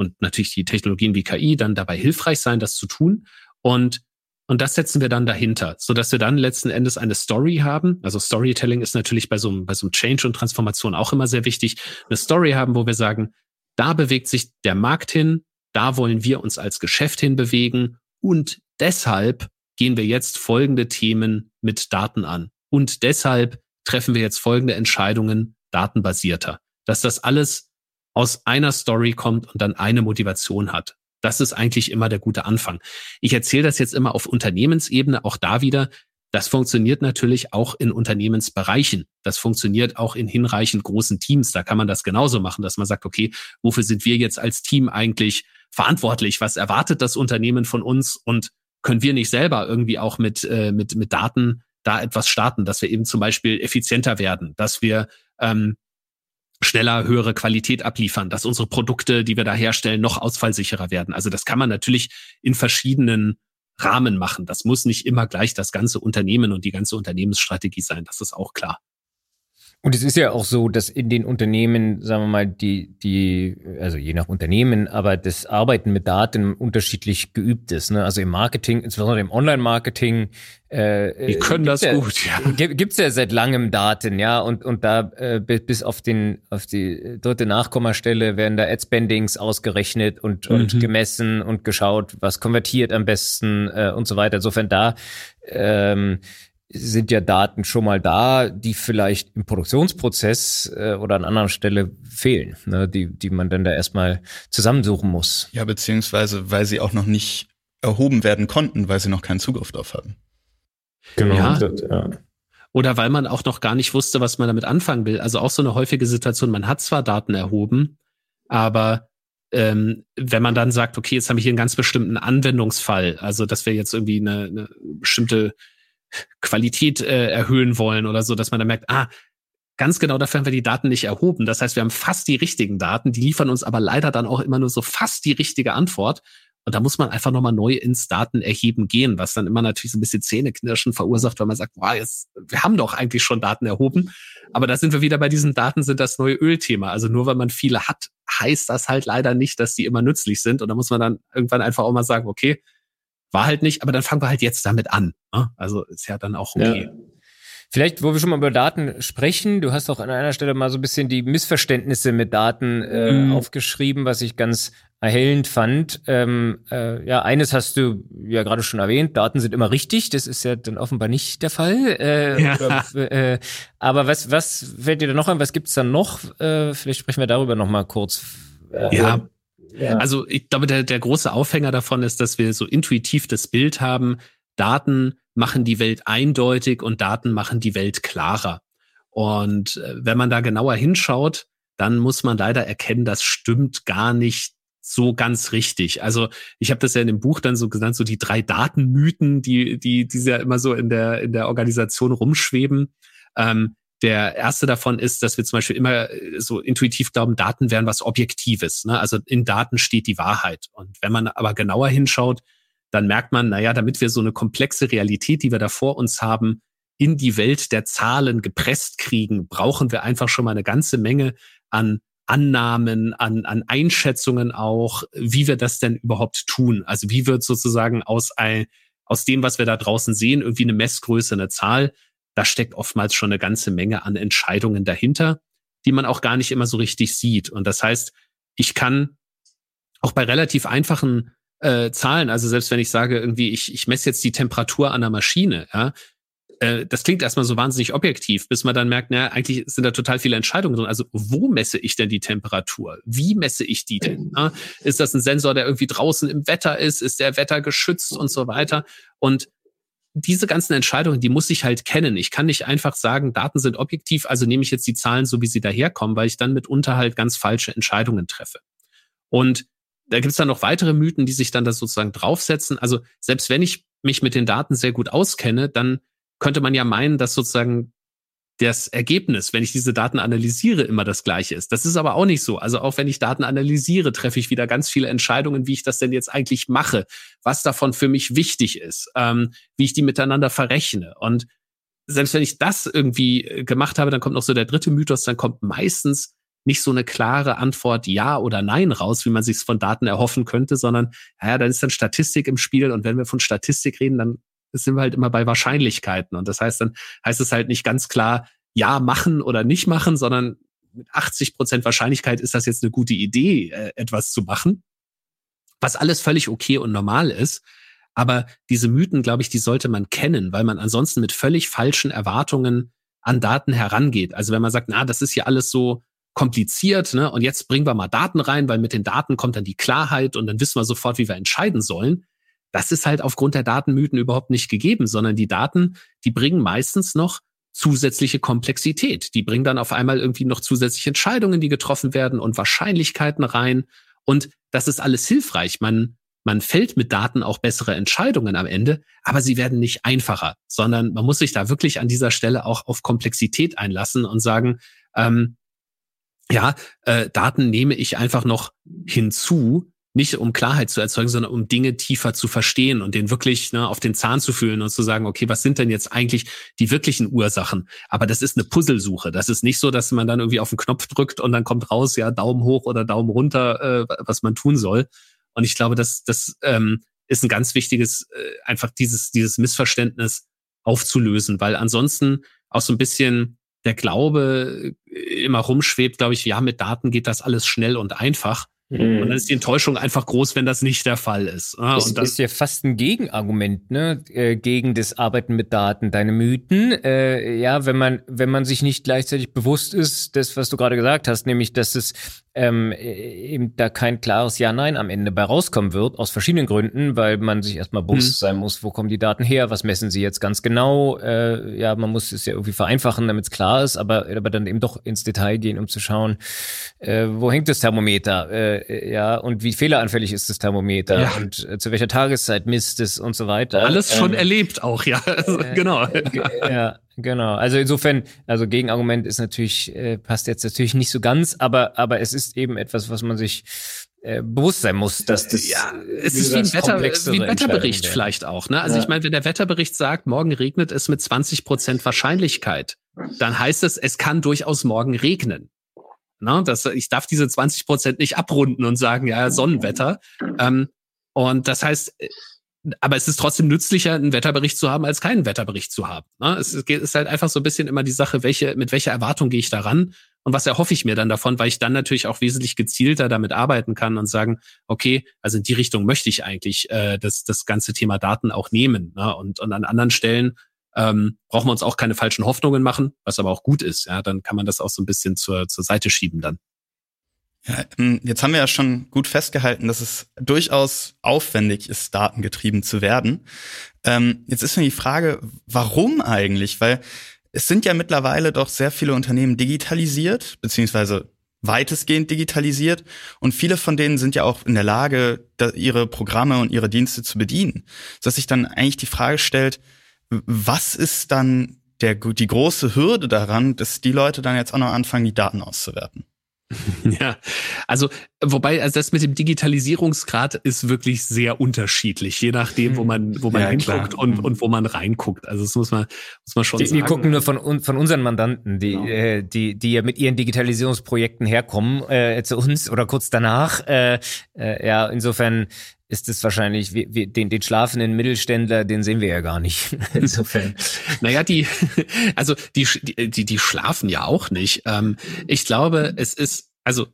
und natürlich die Technologien wie KI dann dabei hilfreich sein, das zu tun. Und und das setzen wir dann dahinter, so dass wir dann letzten Endes eine Story haben. Also Storytelling ist natürlich bei so einem, bei so einem Change und Transformation auch immer sehr wichtig. Eine Story haben, wo wir sagen, da bewegt sich der Markt hin, da wollen wir uns als Geschäft hinbewegen und deshalb gehen wir jetzt folgende Themen mit Daten an. Und deshalb treffen wir jetzt folgende Entscheidungen datenbasierter. Dass das alles aus einer Story kommt und dann eine Motivation hat. Das ist eigentlich immer der gute Anfang. Ich erzähle das jetzt immer auf Unternehmensebene, auch da wieder. Das funktioniert natürlich auch in Unternehmensbereichen. Das funktioniert auch in hinreichend großen Teams. Da kann man das genauso machen, dass man sagt, okay, wofür sind wir jetzt als Team eigentlich verantwortlich? Was erwartet das Unternehmen von uns? Und können wir nicht selber irgendwie auch mit, äh, mit, mit Daten da etwas starten, dass wir eben zum Beispiel effizienter werden, dass wir ähm, schneller höhere Qualität abliefern, dass unsere Produkte, die wir da herstellen, noch ausfallsicherer werden. Also das kann man natürlich in verschiedenen Rahmen machen. Das muss nicht immer gleich das ganze Unternehmen und die ganze Unternehmensstrategie sein. Das ist auch klar. Und es ist ja auch so, dass in den Unternehmen, sagen wir mal, die, die, also je nach Unternehmen, aber das Arbeiten mit Daten unterschiedlich geübt ist. Ne? Also im Marketing, insbesondere im Online-Marketing, äh, die können das ja, gut, ja. Gibt's ja seit langem Daten, ja, und und da äh, bis auf den auf die dritte Nachkommastelle werden da Ad-Spendings ausgerechnet und mhm. und gemessen und geschaut, was konvertiert am besten äh, und so weiter. Insofern da ähm, sind ja Daten schon mal da, die vielleicht im Produktionsprozess äh, oder an anderer Stelle fehlen, ne, die, die man dann da erstmal zusammensuchen muss. Ja, beziehungsweise weil sie auch noch nicht erhoben werden konnten, weil sie noch keinen Zugriff drauf hatten. Genau. Ja. ja. Oder weil man auch noch gar nicht wusste, was man damit anfangen will. Also auch so eine häufige Situation, man hat zwar Daten erhoben, aber ähm, wenn man dann sagt, okay, jetzt habe ich hier einen ganz bestimmten Anwendungsfall, also dass wir jetzt irgendwie eine, eine bestimmte Qualität äh, erhöhen wollen oder so, dass man dann merkt, ah, ganz genau dafür haben wir die Daten nicht erhoben. Das heißt, wir haben fast die richtigen Daten, die liefern uns aber leider dann auch immer nur so fast die richtige Antwort. Und da muss man einfach nochmal neu ins Datenerheben gehen, was dann immer natürlich so ein bisschen Zähneknirschen verursacht, weil man sagt, wow, jetzt, wir haben doch eigentlich schon Daten erhoben. Aber da sind wir wieder bei diesen Daten sind das neue Ölthema. Also nur weil man viele hat, heißt das halt leider nicht, dass die immer nützlich sind. Und da muss man dann irgendwann einfach auch mal sagen, okay, war halt nicht, aber dann fangen wir halt jetzt damit an. Ne? Also ist ja dann auch okay. Ja. Vielleicht, wo wir schon mal über Daten sprechen, du hast auch an einer Stelle mal so ein bisschen die Missverständnisse mit Daten äh, mhm. aufgeschrieben, was ich ganz erhellend fand. Ähm, äh, ja, eines hast du ja gerade schon erwähnt, Daten sind immer richtig, das ist ja dann offenbar nicht der Fall. Äh, ja. oder, äh, aber was, was fällt dir da noch an, was gibt's da noch? Äh, vielleicht sprechen wir darüber noch mal kurz. Äh, ja, Also ich glaube, der, der große Aufhänger davon ist, dass wir so intuitiv das Bild haben, Daten machen die Welt eindeutig und Daten machen die Welt klarer. Und äh, wenn man da genauer hinschaut, dann muss man leider erkennen, das stimmt gar nicht so ganz richtig. Also ich habe das ja in dem Buch dann so genannt, so die drei Datenmythen, die die die ja immer so in der in der Organisation rumschweben. Ähm, der erste davon ist, dass wir zum Beispiel immer äh, so intuitiv glauben, Daten wären was Objektives. Ne? Also in Daten steht die Wahrheit. Und wenn man aber genauer hinschaut, dann merkt man, naja, damit wir so eine komplexe Realität, die wir da vor uns haben, in die Welt der Zahlen gepresst kriegen, brauchen wir einfach schon mal eine ganze Menge an Annahmen, an, an Einschätzungen auch, wie wir das denn überhaupt tun. Also wie wird sozusagen aus, ein, aus dem, was wir da draußen sehen, irgendwie eine Messgröße, eine Zahl da steckt oftmals schon eine ganze Menge an Entscheidungen dahinter, die man auch gar nicht immer so richtig sieht. Und das heißt, ich kann auch bei relativ einfachen äh, Zahlen, also selbst wenn ich sage, irgendwie, ich, ich messe jetzt die Temperatur an der Maschine, ja, äh, das klingt erstmal so wahnsinnig objektiv, bis man dann merkt, naja, eigentlich sind da total viele Entscheidungen drin. Also wo messe ich denn die Temperatur? Wie messe ich die denn? Ja, ist das ein Sensor, der irgendwie draußen im Wetter ist? Ist der Wetter geschützt und so weiter? Und diese ganzen Entscheidungen, die muss ich halt kennen. Ich kann nicht einfach sagen, Daten sind objektiv, also nehme ich jetzt die Zahlen so, wie sie daherkommen, weil ich dann mitunter halt ganz falsche Entscheidungen treffe. Und da gibt es dann noch weitere Mythen, die sich dann da sozusagen draufsetzen. Also selbst wenn ich mich mit den Daten sehr gut auskenne, dann könnte man ja meinen, dass sozusagen das Ergebnis, wenn ich diese Daten analysiere, immer das gleiche ist. Das ist aber auch nicht so. Also auch wenn ich Daten analysiere, treffe ich wieder ganz viele Entscheidungen, wie ich das denn jetzt eigentlich mache, was davon für mich wichtig ist, ähm, wie ich die miteinander verrechne. Und selbst wenn ich das irgendwie äh, gemacht habe, dann kommt noch so der dritte Mythos, dann kommt meistens nicht so eine klare Antwort Ja oder Nein raus, wie man sich von Daten erhoffen könnte, sondern ja, dann ist dann Statistik im Spiel und wenn wir von Statistik reden, dann sind wir halt immer bei Wahrscheinlichkeiten. Und das heißt, dann heißt es halt nicht ganz klar, ja, machen oder nicht machen, sondern mit 80 Prozent Wahrscheinlichkeit ist das jetzt eine gute Idee, äh, etwas zu machen. Was alles völlig okay und normal ist. Aber diese Mythen, glaube ich, die sollte man kennen, weil man ansonsten mit völlig falschen Erwartungen an Daten herangeht. Also wenn man sagt, na, das ist hier alles so kompliziert, ne, und jetzt bringen wir mal Daten rein, weil mit den Daten kommt dann die Klarheit und dann wissen wir sofort, wie wir entscheiden sollen, das ist halt aufgrund der Datenmythen überhaupt nicht gegeben, sondern die Daten, die bringen meistens noch zusätzliche Komplexität. Die bringen dann auf einmal irgendwie noch zusätzliche Entscheidungen, die getroffen werden und Wahrscheinlichkeiten rein. Und das ist alles hilfreich. Man, man fällt mit Daten auch bessere Entscheidungen am Ende, aber sie werden nicht einfacher, sondern man muss sich da wirklich an dieser Stelle auch auf Komplexität einlassen und sagen, ähm, ja, äh, Daten nehme ich einfach noch hinzu, nicht um Klarheit zu erzeugen, sondern um Dinge tiefer zu verstehen und den wirklich ne, auf den Zahn zu fühlen und zu sagen, okay, was sind denn jetzt eigentlich die wirklichen Ursachen? Aber das ist eine Puzzlesuche. Das ist nicht so, dass man dann irgendwie auf den Knopf drückt und dann kommt raus, ja, Daumen hoch oder Daumen runter, äh, was man tun soll. Und ich glaube, das, das ähm, ist ein ganz wichtiges, äh, einfach dieses, dieses Missverständnis aufzulösen, weil ansonsten auch so ein bisschen der Glaube äh, immer rumschwebt, glaube ich, ja, mit Daten geht das alles schnell und einfach. Und dann ist die Enttäuschung einfach groß, wenn das nicht der Fall ist. Ja, das und das ist ja fast ein Gegenargument, ne, äh, gegen das Arbeiten mit Daten, deine Mythen. Äh, ja, wenn man, wenn man sich nicht gleichzeitig bewusst ist, das, was du gerade gesagt hast, nämlich, dass es ähm, äh, eben da kein klares Ja-Nein am Ende bei rauskommen wird, aus verschiedenen Gründen, weil man sich erstmal bewusst mhm. sein muss, wo kommen die Daten her, was messen sie jetzt ganz genau. Äh, ja, man muss es ja irgendwie vereinfachen, damit es klar ist, aber, aber dann eben doch ins Detail gehen, um zu schauen, äh, wo hängt das Thermometer, äh, ja, und wie fehleranfällig ist das Thermometer ja. und äh, zu welcher Tageszeit misst es und so weiter. Alles schon ähm, erlebt auch, ja, (laughs) also, genau. ja, Genau, also insofern, also Gegenargument ist natürlich, äh, passt jetzt natürlich nicht so ganz, aber, aber es ist eben etwas, was man sich äh, bewusst sein muss, dass das ja, es ist wie ein, Wetter, wie ein Wetterbericht vielleicht auch. Ne? Also ja. ich meine, wenn der Wetterbericht sagt, morgen regnet es mit 20 Prozent Wahrscheinlichkeit, dann heißt es, es kann durchaus morgen regnen. Ne? Das, ich darf diese 20 Prozent nicht abrunden und sagen, ja, Sonnenwetter. Ähm, und das heißt, aber es ist trotzdem nützlicher, einen Wetterbericht zu haben, als keinen Wetterbericht zu haben. Ne? Es ist halt einfach so ein bisschen immer die Sache, welche, mit welcher Erwartung gehe ich daran und was erhoffe ich mir dann davon, weil ich dann natürlich auch wesentlich gezielter damit arbeiten kann und sagen, okay, also in die Richtung möchte ich eigentlich äh, das, das ganze Thema Daten auch nehmen. Ne? Und, und an anderen Stellen ähm, brauchen wir uns auch keine falschen Hoffnungen machen, was aber auch gut ist. Ja, dann kann man das auch so ein bisschen zur, zur Seite schieben dann. Ja, ähm, jetzt haben wir ja schon gut festgehalten, dass es durchaus aufwendig ist, datengetrieben zu werden. Ähm, jetzt ist mir die Frage, warum eigentlich? Weil es sind ja mittlerweile doch sehr viele Unternehmen digitalisiert, beziehungsweise weitestgehend digitalisiert und viele von denen sind ja auch in der Lage, ihre Programme und ihre Dienste zu bedienen. Dass sich dann eigentlich die Frage stellt, was ist dann der, die große Hürde daran, dass die Leute dann jetzt auch noch anfangen, die Daten auszuwerten? (laughs) Ja, also wobei also das mit dem Digitalisierungsgrad ist wirklich sehr unterschiedlich, je nachdem, wo man wo man ja, hinguckt und, mhm. und wo man reinguckt. Also das muss man muss man schon die, sagen. Wir gucken nur von von unseren Mandanten, die genau. äh, die die ja mit ihren Digitalisierungsprojekten herkommen äh, zu uns oder kurz danach. Äh, äh, ja, insofern ist es wahrscheinlich, wie, wie, den, den schlafenden Mittelständler, den sehen wir ja gar nicht. (laughs) Insofern. naja, die, (laughs) also die, die, die schlafen ja auch nicht. Ähm, ich glaube, es ist, also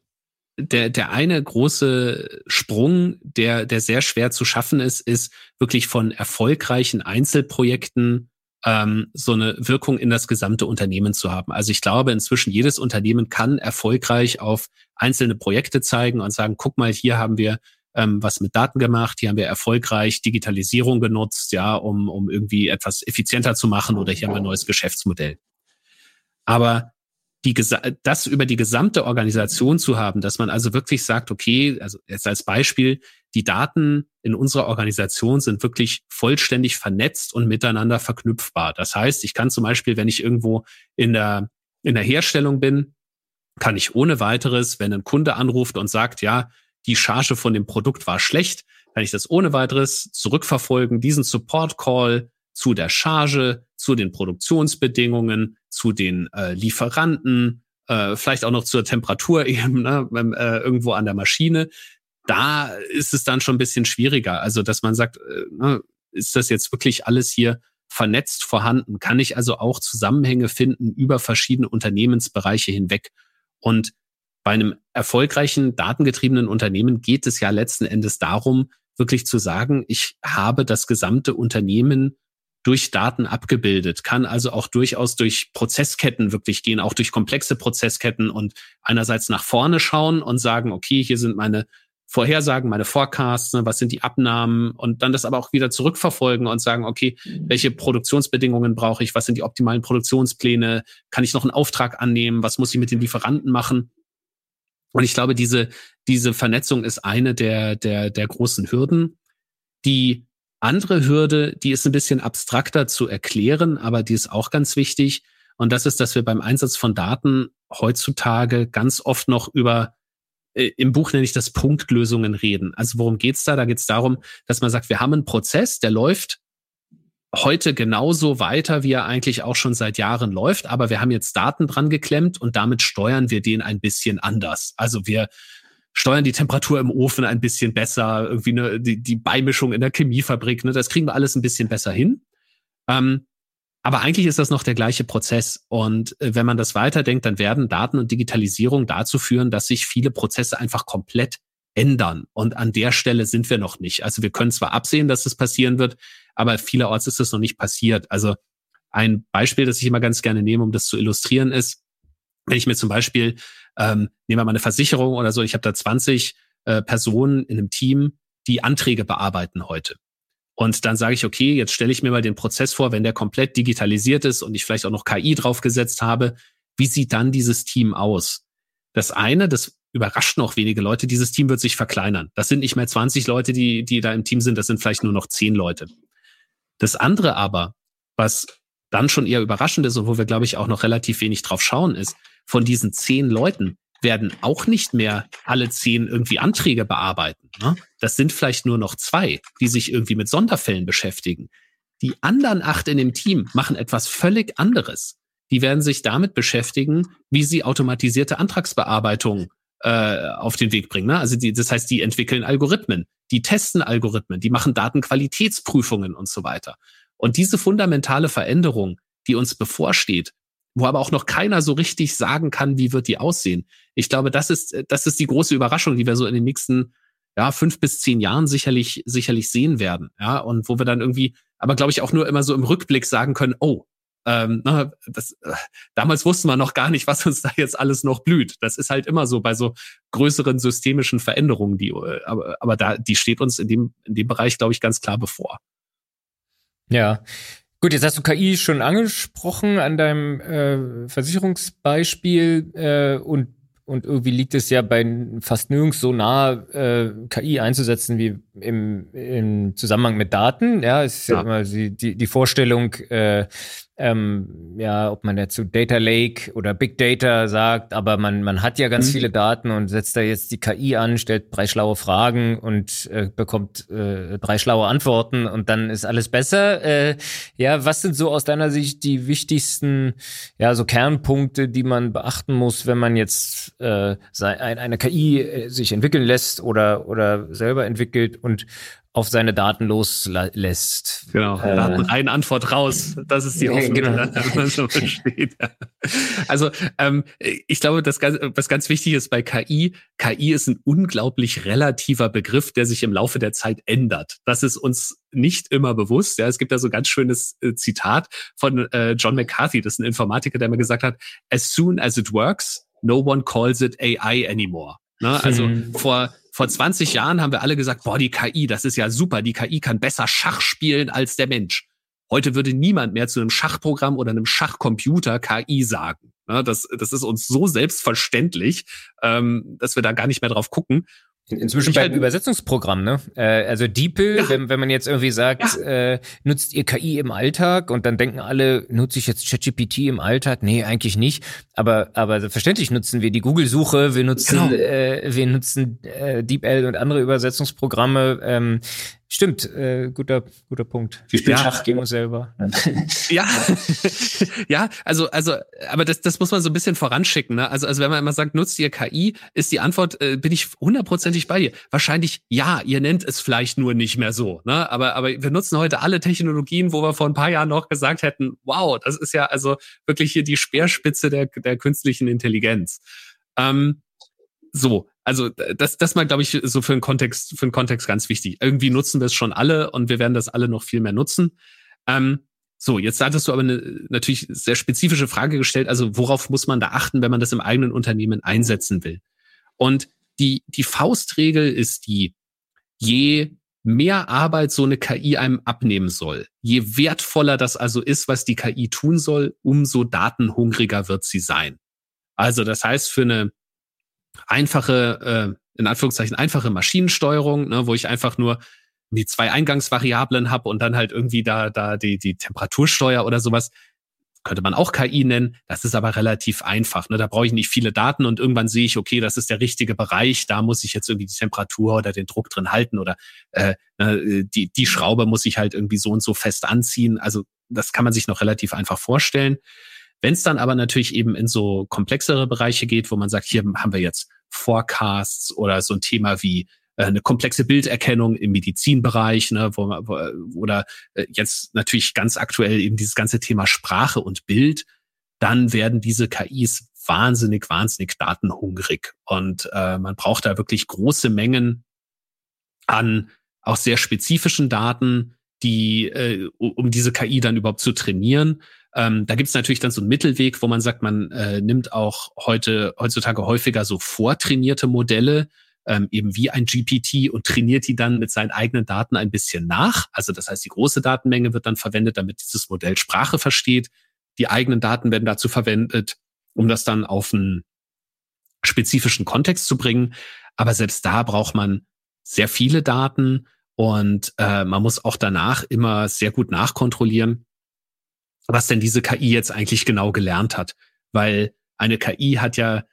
der, der eine große Sprung, der, der sehr schwer zu schaffen ist, ist wirklich von erfolgreichen Einzelprojekten ähm, so eine Wirkung in das gesamte Unternehmen zu haben. Also ich glaube, inzwischen jedes Unternehmen kann erfolgreich auf einzelne Projekte zeigen und sagen, guck mal, hier haben wir ähm, was mit Daten gemacht, hier haben wir erfolgreich Digitalisierung genutzt, ja, um, um irgendwie etwas effizienter zu machen oder hier haben wir ein neues Geschäftsmodell. Aber die, das über die gesamte Organisation zu haben, dass man also wirklich sagt, okay, also jetzt als Beispiel, die Daten in unserer Organisation sind wirklich vollständig vernetzt und miteinander verknüpfbar. Das heißt, ich kann zum Beispiel, wenn ich irgendwo in der, in der Herstellung bin, kann ich ohne weiteres, wenn ein Kunde anruft und sagt, ja, die Charge von dem Produkt war schlecht, kann ich das ohne weiteres zurückverfolgen, diesen Support Call zu der Charge, zu den Produktionsbedingungen, zu den äh, Lieferanten, äh, vielleicht auch noch zur Temperatur (laughs) eben ne, äh, irgendwo an der Maschine. Da ist es dann schon ein bisschen schwieriger. Also, dass man sagt, äh, ne, ist das jetzt wirklich alles hier vernetzt vorhanden? Kann ich also auch Zusammenhänge finden über verschiedene Unternehmensbereiche hinweg? Und bei einem erfolgreichen datengetriebenen Unternehmen geht es ja letzten Endes darum, wirklich zu sagen, ich habe das gesamte Unternehmen durch Daten abgebildet, kann also auch durchaus durch Prozessketten wirklich gehen, auch durch komplexe Prozessketten und einerseits nach vorne schauen und sagen, okay, hier sind meine Vorhersagen, meine Forecasts, ne, was sind die Abnahmen und dann das aber auch wieder zurückverfolgen und sagen, okay, welche Produktionsbedingungen brauche ich, was sind die optimalen Produktionspläne, kann ich noch einen Auftrag annehmen, was muss ich mit den Lieferanten machen? Und ich glaube, diese, diese Vernetzung ist eine der, der, der großen Hürden. Die andere Hürde, die ist ein bisschen abstrakter zu erklären, aber die ist auch ganz wichtig. Und das ist, dass wir beim Einsatz von Daten heutzutage ganz oft noch über, äh, im Buch nenne ich das Punktlösungen reden. Also worum geht's da? Da geht's darum, dass man sagt, wir haben einen Prozess, der läuft heute genauso weiter, wie er eigentlich auch schon seit Jahren läuft, aber wir haben jetzt Daten dran geklemmt und damit steuern wir den ein bisschen anders. Also wir steuern die Temperatur im Ofen ein bisschen besser, irgendwie eine, die, die Beimischung in der Chemiefabrik, ne, das kriegen wir alles ein bisschen besser hin. Ähm, aber eigentlich ist das noch der gleiche Prozess. Und äh, wenn man das weiterdenkt, dann werden Daten und Digitalisierung dazu führen, dass sich viele Prozesse einfach komplett ändern. Und an der Stelle sind wir noch nicht. Also wir können zwar absehen, dass es passieren wird, aber vielerorts ist es noch nicht passiert. Also ein Beispiel, das ich immer ganz gerne nehme, um das zu illustrieren, ist, wenn ich mir zum Beispiel, ähm, nehmen wir mal eine Versicherung oder so, ich habe da 20 äh, Personen in einem Team, die Anträge bearbeiten heute. Und dann sage ich, okay, jetzt stelle ich mir mal den Prozess vor, wenn der komplett digitalisiert ist und ich vielleicht auch noch KI draufgesetzt habe, wie sieht dann dieses Team aus? Das eine, das überrascht noch wenige Leute, dieses Team wird sich verkleinern. Das sind nicht mehr 20 Leute, die, die da im Team sind, das sind vielleicht nur noch 10 Leute. Das andere aber, was dann schon eher überraschend ist und wo wir, glaube ich, auch noch relativ wenig drauf schauen, ist, von diesen zehn Leuten werden auch nicht mehr alle zehn irgendwie Anträge bearbeiten. Ne? Das sind vielleicht nur noch zwei, die sich irgendwie mit Sonderfällen beschäftigen. Die anderen acht in dem Team machen etwas völlig anderes. Die werden sich damit beschäftigen, wie sie automatisierte Antragsbearbeitung äh, auf den Weg bringen. Ne? Also die, das heißt, die entwickeln Algorithmen, die testen Algorithmen, die machen Datenqualitätsprüfungen und so weiter. Und diese fundamentale Veränderung, die uns bevorsteht, wo aber auch noch keiner so richtig sagen kann, wie wird die aussehen. Ich glaube, das ist, das ist die große Überraschung, die wir so in den nächsten ja, fünf bis zehn Jahren sicherlich, sicherlich sehen werden. Ja, und wo wir dann irgendwie, aber glaube ich auch nur immer so im Rückblick sagen können, oh, ähm, na, das, äh, damals wussten wir noch gar nicht, was uns da jetzt alles noch blüht. Das ist halt immer so bei so größeren systemischen Veränderungen, die, äh, aber, aber da, die steht uns in dem, in dem Bereich, glaube ich, ganz klar bevor. Ja, Gut, jetzt hast du KI schon angesprochen an deinem äh, Versicherungsbeispiel äh, und und irgendwie liegt es ja bei fast nirgends so nah, äh, KI einzusetzen wie im, im Zusammenhang mit Daten. Ja, es ist ja, ja immer die, die, die Vorstellung, äh, ähm, ja, ob man dazu Data Lake oder Big Data sagt, aber man, man hat ja ganz mhm. viele Daten und setzt da jetzt die KI an, stellt drei schlaue Fragen und äh, bekommt äh, drei schlaue Antworten und dann ist alles besser. Äh, ja, was sind so aus deiner Sicht die wichtigsten, ja, so Kernpunkte, die man beachten muss, wenn man jetzt äh, eine KI äh, sich entwickeln lässt oder, oder selber entwickelt und auf seine Daten loslässt. Genau, äh, Daten ein, Antwort raus. Das ist die Hoffnung, genau. so (laughs) versteht. Also ähm, ich glaube, das was ganz wichtig ist bei KI, KI ist ein unglaublich relativer Begriff, der sich im Laufe der Zeit ändert. Das ist uns nicht immer bewusst. Ja, es gibt da so ein ganz schönes äh, Zitat von äh, John McCarthy, das ist ein Informatiker, der mir gesagt hat, as soon as it works, no one calls it AI anymore. Ne? Also hm. vor vor 20 Jahren haben wir alle gesagt, boah, die KI, das ist ja super, die KI kann besser Schach spielen als der Mensch. Heute würde niemand mehr zu einem Schachprogramm oder einem Schachcomputer KI sagen. Ne? Das, das ist uns so selbstverständlich, ähm, dass wir da gar nicht mehr drauf gucken. Inzwischen beim halt, Übersetzungsprogramm, ne? Äh, also DeepL, ja. wenn, wenn man jetzt irgendwie sagt, ja. äh, nutzt ihr KI im Alltag und dann denken alle, nutze ich jetzt ChatGPT im Alltag? Nee, eigentlich nicht. Aber aber verständlich nutzen wir die Google-Suche, wir nutzen genau. äh, wir nutzen äh, DeepL und andere Übersetzungsprogramme. Ähm, Stimmt, äh, guter, guter Punkt. Wir spielen ja. Schach gegen uns selber. (laughs) ja, (laughs) ja, also, also, aber das, das muss man so ein bisschen voranschicken. Ne? Also, also wenn man immer sagt, nutzt ihr KI, ist die Antwort, äh, bin ich hundertprozentig bei dir. Wahrscheinlich ja, ihr nennt es vielleicht nur nicht mehr so. Ne? Aber, aber wir nutzen heute alle Technologien, wo wir vor ein paar Jahren noch gesagt hätten, wow, das ist ja also wirklich hier die Speerspitze der, der künstlichen Intelligenz. Ähm, so, also das, das mal, glaube ich, so für einen Kontext, für einen Kontext ganz wichtig. Irgendwie nutzen wir es schon alle und wir werden das alle noch viel mehr nutzen. Ähm, so, jetzt hattest du aber eine natürlich sehr spezifische Frage gestellt. Also worauf muss man da achten, wenn man das im eigenen Unternehmen einsetzen will? Und die, die Faustregel ist die, je mehr Arbeit so eine KI einem abnehmen soll, je wertvoller das also ist, was die KI tun soll, umso datenhungriger wird sie sein. Also das heißt, für eine einfache, äh, in Anführungszeichen einfache Maschinensteuerung, ne, wo ich einfach nur die zwei Eingangsvariablen habe und dann halt irgendwie da, da die, die Temperatursteuer oder sowas, könnte man auch KI nennen. Das ist aber relativ einfach. Ne? Da brauche ich nicht viele Daten und irgendwann sehe ich, okay, das ist der richtige Bereich, da muss ich jetzt irgendwie die Temperatur oder den Druck drin halten oder äh, ne, die, die Schraube muss ich halt irgendwie so und so fest anziehen. Also das kann man sich noch relativ einfach vorstellen. Wenn es dann aber natürlich eben in so komplexere Bereiche geht, wo man sagt, hier haben wir jetzt Forecasts oder so ein Thema wie äh, eine komplexe Bilderkennung im Medizinbereich, ne, wo, man, wo, oder äh, jetzt natürlich ganz aktuell eben dieses ganze Thema Sprache und Bild, dann werden diese KIs wahnsinnig, wahnsinnig datenhungrig. Und äh, man braucht da wirklich große Mengen an auch sehr spezifischen Daten, die, äh, um diese KI dann überhaupt zu trainieren. Ähm, da gibt es natürlich dann so einen Mittelweg, wo man sagt, man äh, nimmt auch heute heutzutage häufiger so vortrainierte Modelle, ähm, eben wie ein GPT und trainiert die dann mit seinen eigenen Daten ein bisschen nach. Also das heißt, die große Datenmenge wird dann verwendet, damit dieses Modell Sprache versteht. Die eigenen Daten werden dazu verwendet, um das dann auf einen spezifischen Kontext zu bringen. Aber selbst da braucht man sehr viele Daten und äh, man muss auch danach immer sehr gut nachkontrollieren, was denn diese KI jetzt eigentlich genau gelernt hat. Weil eine KI hat ja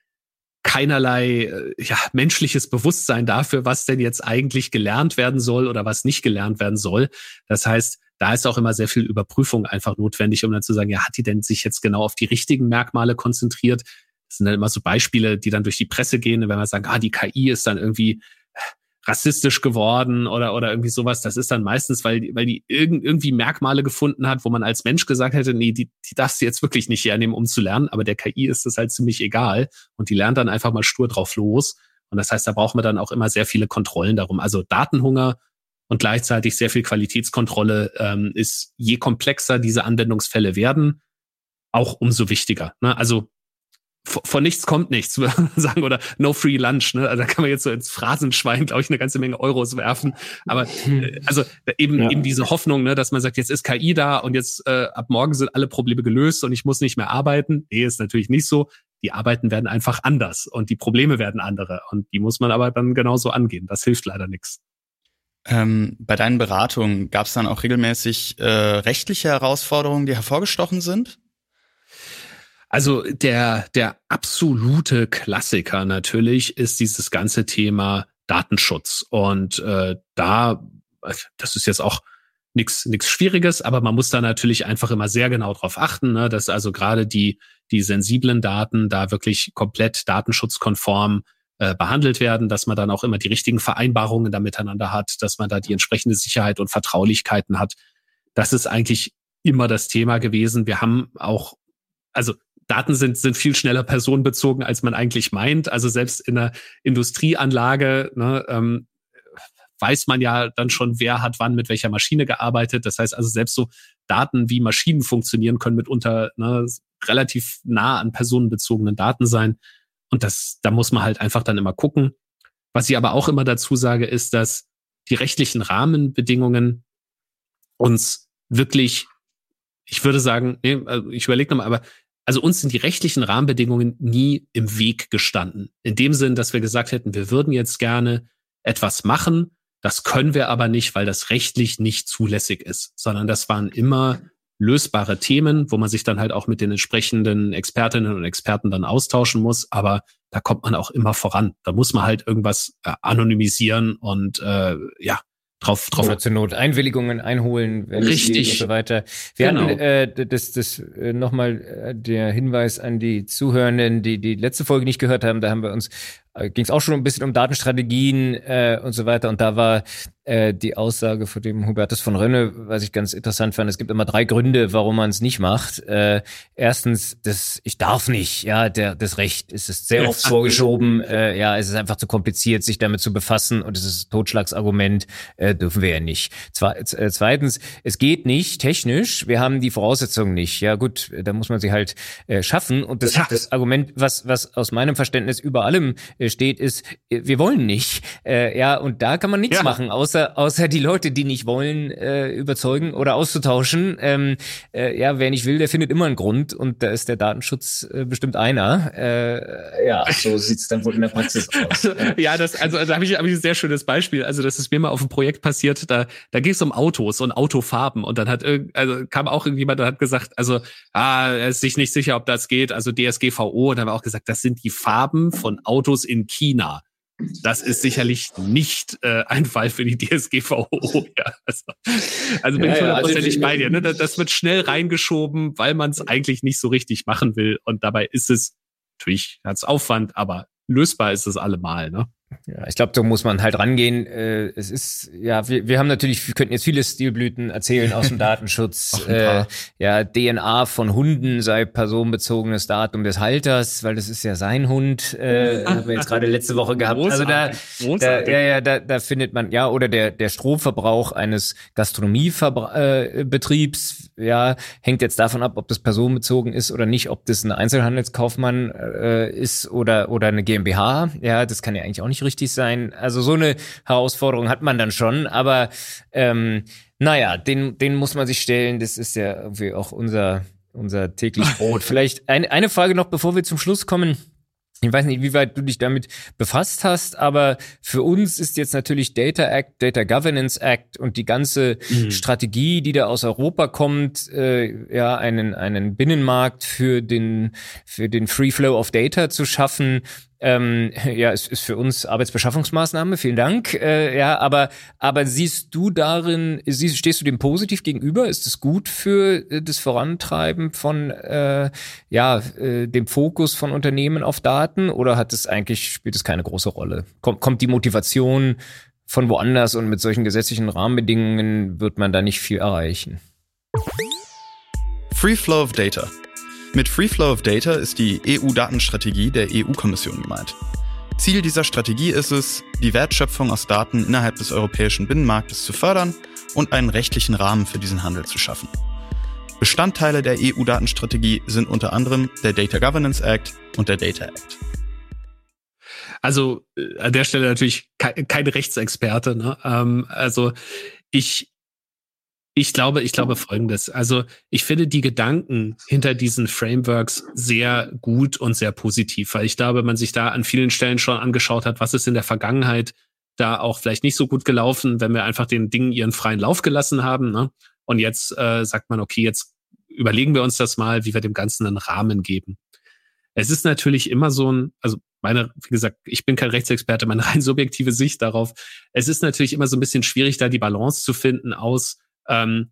keinerlei äh, ja, menschliches Bewusstsein dafür, was denn jetzt eigentlich gelernt werden soll oder was nicht gelernt werden soll. Das heißt, da ist auch immer sehr viel Überprüfung einfach notwendig, um dann zu sagen, ja, hat die denn sich jetzt genau auf die richtigen Merkmale konzentriert? Das sind dann immer so Beispiele, die dann durch die Presse gehen, wenn man sagt, ah, die KI ist dann irgendwie rassistisch geworden oder, oder irgendwie sowas. Das ist dann meistens, weil, weil die irg irgendwie Merkmale gefunden hat, wo man als Mensch gesagt hätte, nee, die, die darfst du jetzt wirklich nicht hernehmen, um zu lernen. Aber der KI ist das halt ziemlich egal. Und die lernt dann einfach mal stur drauf los. Und das heißt, da brauchen wir dann auch immer sehr viele Kontrollen darum. Also Datenhunger und gleichzeitig sehr viel Qualitätskontrolle ähm, ist, je komplexer diese Anwendungsfälle werden, auch umso wichtiger. Ne? Also von nichts kommt nichts, (laughs) würde man sagen, oder no free lunch, ne? Also da kann man jetzt so ins Phrasenschwein, glaube ich, eine ganze Menge Euros werfen. Aber äh, also eben, ja. eben diese Hoffnung, ne, dass man sagt, jetzt ist KI da und jetzt äh, ab morgen sind alle Probleme gelöst und ich muss nicht mehr arbeiten. Nee, ist natürlich nicht so. Die Arbeiten werden einfach anders und die Probleme werden andere. Und die muss man aber dann genauso angehen. Das hilft leider nichts. Ähm, bei deinen Beratungen gab es dann auch regelmäßig äh, rechtliche Herausforderungen, die hervorgestochen sind? Also der, der absolute Klassiker natürlich ist dieses ganze Thema Datenschutz. Und äh, da, das ist jetzt auch nichts nichts Schwieriges, aber man muss da natürlich einfach immer sehr genau drauf achten, ne, dass also gerade die, die sensiblen Daten da wirklich komplett datenschutzkonform äh, behandelt werden, dass man dann auch immer die richtigen Vereinbarungen da miteinander hat, dass man da die entsprechende Sicherheit und Vertraulichkeiten hat. Das ist eigentlich immer das Thema gewesen. Wir haben auch, also Daten sind, sind viel schneller personenbezogen, als man eigentlich meint. Also selbst in einer Industrieanlage ne, ähm, weiß man ja dann schon, wer hat wann mit welcher Maschine gearbeitet. Das heißt also selbst so Daten, wie Maschinen funktionieren, können mitunter ne, relativ nah an personenbezogenen Daten sein. Und das, da muss man halt einfach dann immer gucken. Was ich aber auch immer dazu sage, ist, dass die rechtlichen Rahmenbedingungen uns wirklich, ich würde sagen, nee, also ich überlege nochmal, aber also uns sind die rechtlichen Rahmenbedingungen nie im Weg gestanden. In dem Sinn, dass wir gesagt hätten, wir würden jetzt gerne etwas machen, das können wir aber nicht, weil das rechtlich nicht zulässig ist, sondern das waren immer lösbare Themen, wo man sich dann halt auch mit den entsprechenden Expertinnen und Experten dann austauschen muss. Aber da kommt man auch immer voran. Da muss man halt irgendwas äh, anonymisieren und äh, ja, drauf, drauf. Oder zur Not Einwilligungen einholen, wenn Richtig. und so weiter. Wir genau. hatten äh, das, das äh, nochmal äh, der Hinweis an die Zuhörenden, die die letzte Folge nicht gehört haben, da haben wir uns ging es auch schon ein bisschen um Datenstrategien äh, und so weiter. Und da war äh, die Aussage von dem Hubertus von Rönne, was ich ganz interessant fand. Es gibt immer drei Gründe, warum man es nicht macht. Äh, erstens, das ich darf nicht. Ja, der das Recht ist es sehr oft (laughs) vorgeschoben. Äh, ja, es ist einfach zu kompliziert, sich damit zu befassen. Und es ist Totschlagsargument. Äh, dürfen wir ja nicht. Zwe äh, zweitens, es geht nicht technisch. Wir haben die Voraussetzungen nicht. Ja, gut, da muss man sie halt äh, schaffen. Und das, das Argument, was was aus meinem Verständnis über allem äh, steht, ist, wir wollen nicht. Äh, ja, und da kann man nichts ja. machen, außer, außer die Leute, die nicht wollen, äh, überzeugen oder auszutauschen. Ähm, äh, ja, wer nicht will, der findet immer einen Grund und da ist der Datenschutz äh, bestimmt einer. Äh, ja, so sieht's dann wohl in der Praxis aus. ja, das, also, also da habe ich, hab ich ein sehr schönes Beispiel. Also, das ist mir mal auf einem Projekt passiert, da, da ging es um Autos und Autofarben und dann hat also kam auch irgendjemand und hat gesagt, also, ah, er ist sich nicht sicher, ob das geht, also DSGVO, und dann haben wir auch gesagt, das sind die Farben von Autos in in China. Das ist sicherlich nicht äh, ein Fall für die DSGVO. (laughs) Ja, also, also bin ja, ich hundertprozentig ja, also, bei dir. Ne? Das wird schnell reingeschoben, weil man es eigentlich nicht so richtig machen will. Und dabei ist es, natürlich hat es Aufwand, aber lösbar ist es allemal. Ne? Ja, ich glaube, so muss man halt rangehen. Äh, es ist, ja, wir, wir haben natürlich, wir könnten jetzt viele Stilblüten erzählen aus dem (laughs) Datenschutz. äh, ja, DNA von Hunden sei personenbezogenes Datum des Halters, weil das ist ja sein Hund, äh, (laughs) haben wir jetzt gerade letzte Woche gehabt. Also da, da, ja, ja, da, da findet man, ja, oder der, der Stromverbrauch eines Gastronomiebetriebs, äh, ja, hängt jetzt davon ab, ob das personenbezogen ist oder nicht, ob das ein Einzelhandelskaufmann äh, ist oder, oder eine GmbH. Ja, das kann ja eigentlich auch nicht richtig sein. Also so eine Herausforderung hat man dann schon, aber ähm, naja, den, den muss man sich stellen. Das ist ja irgendwie auch unser, unser täglich (laughs) Brot. Vielleicht eine, eine Frage noch, bevor wir zum Schluss kommen. Ich weiß nicht, wie weit du dich damit befasst hast, aber für uns ist jetzt natürlich Data Act, Data Governance Act und die ganze mhm. Strategie, die da aus Europa kommt, äh, ja, einen, einen Binnenmarkt für den, für den Free Flow of Data zu schaffen, ähm, (laughs) ja, es ist für uns Arbeitsbeschaffungsmaßnahme, vielen Dank. Äh, ja, aber, aber siehst du darin, siehst, stehst du dem positiv gegenüber? Ist es gut für äh, das Vorantreiben von äh, ja, äh, dem Fokus von Unternehmen auf Daten oder hat es eigentlich, spielt es keine große Rolle? Kommt, kommt die Motivation von woanders und mit solchen gesetzlichen Rahmenbedingungen wird man da nicht viel erreichen? Free Flow of Data mit Free Flow of Data ist die EU-Datenstrategie der EU-Kommission gemeint. Ziel dieser Strategie ist es, die Wertschöpfung aus Daten innerhalb des europäischen Binnenmarktes zu fördern und einen rechtlichen Rahmen für diesen Handel zu schaffen. Bestandteile der EU-Datenstrategie sind unter anderem der Data Governance Act und der Data Act. Also äh, an der Stelle natürlich kein Rechtsexperte. Ne? Ähm, also ich ich glaube, ich glaube Folgendes. Also ich finde die Gedanken hinter diesen Frameworks sehr gut und sehr positiv, weil ich glaube, man sich da an vielen Stellen schon angeschaut hat, was ist in der Vergangenheit da auch vielleicht nicht so gut gelaufen, wenn wir einfach den Dingen ihren freien Lauf gelassen haben. Ne? Und jetzt äh, sagt man, okay, jetzt überlegen wir uns das mal, wie wir dem Ganzen einen Rahmen geben. Es ist natürlich immer so ein, also meine, wie gesagt, ich bin kein Rechtsexperte, meine (laughs) rein subjektive Sicht darauf. Es ist natürlich immer so ein bisschen schwierig, da die Balance zu finden aus, ähm,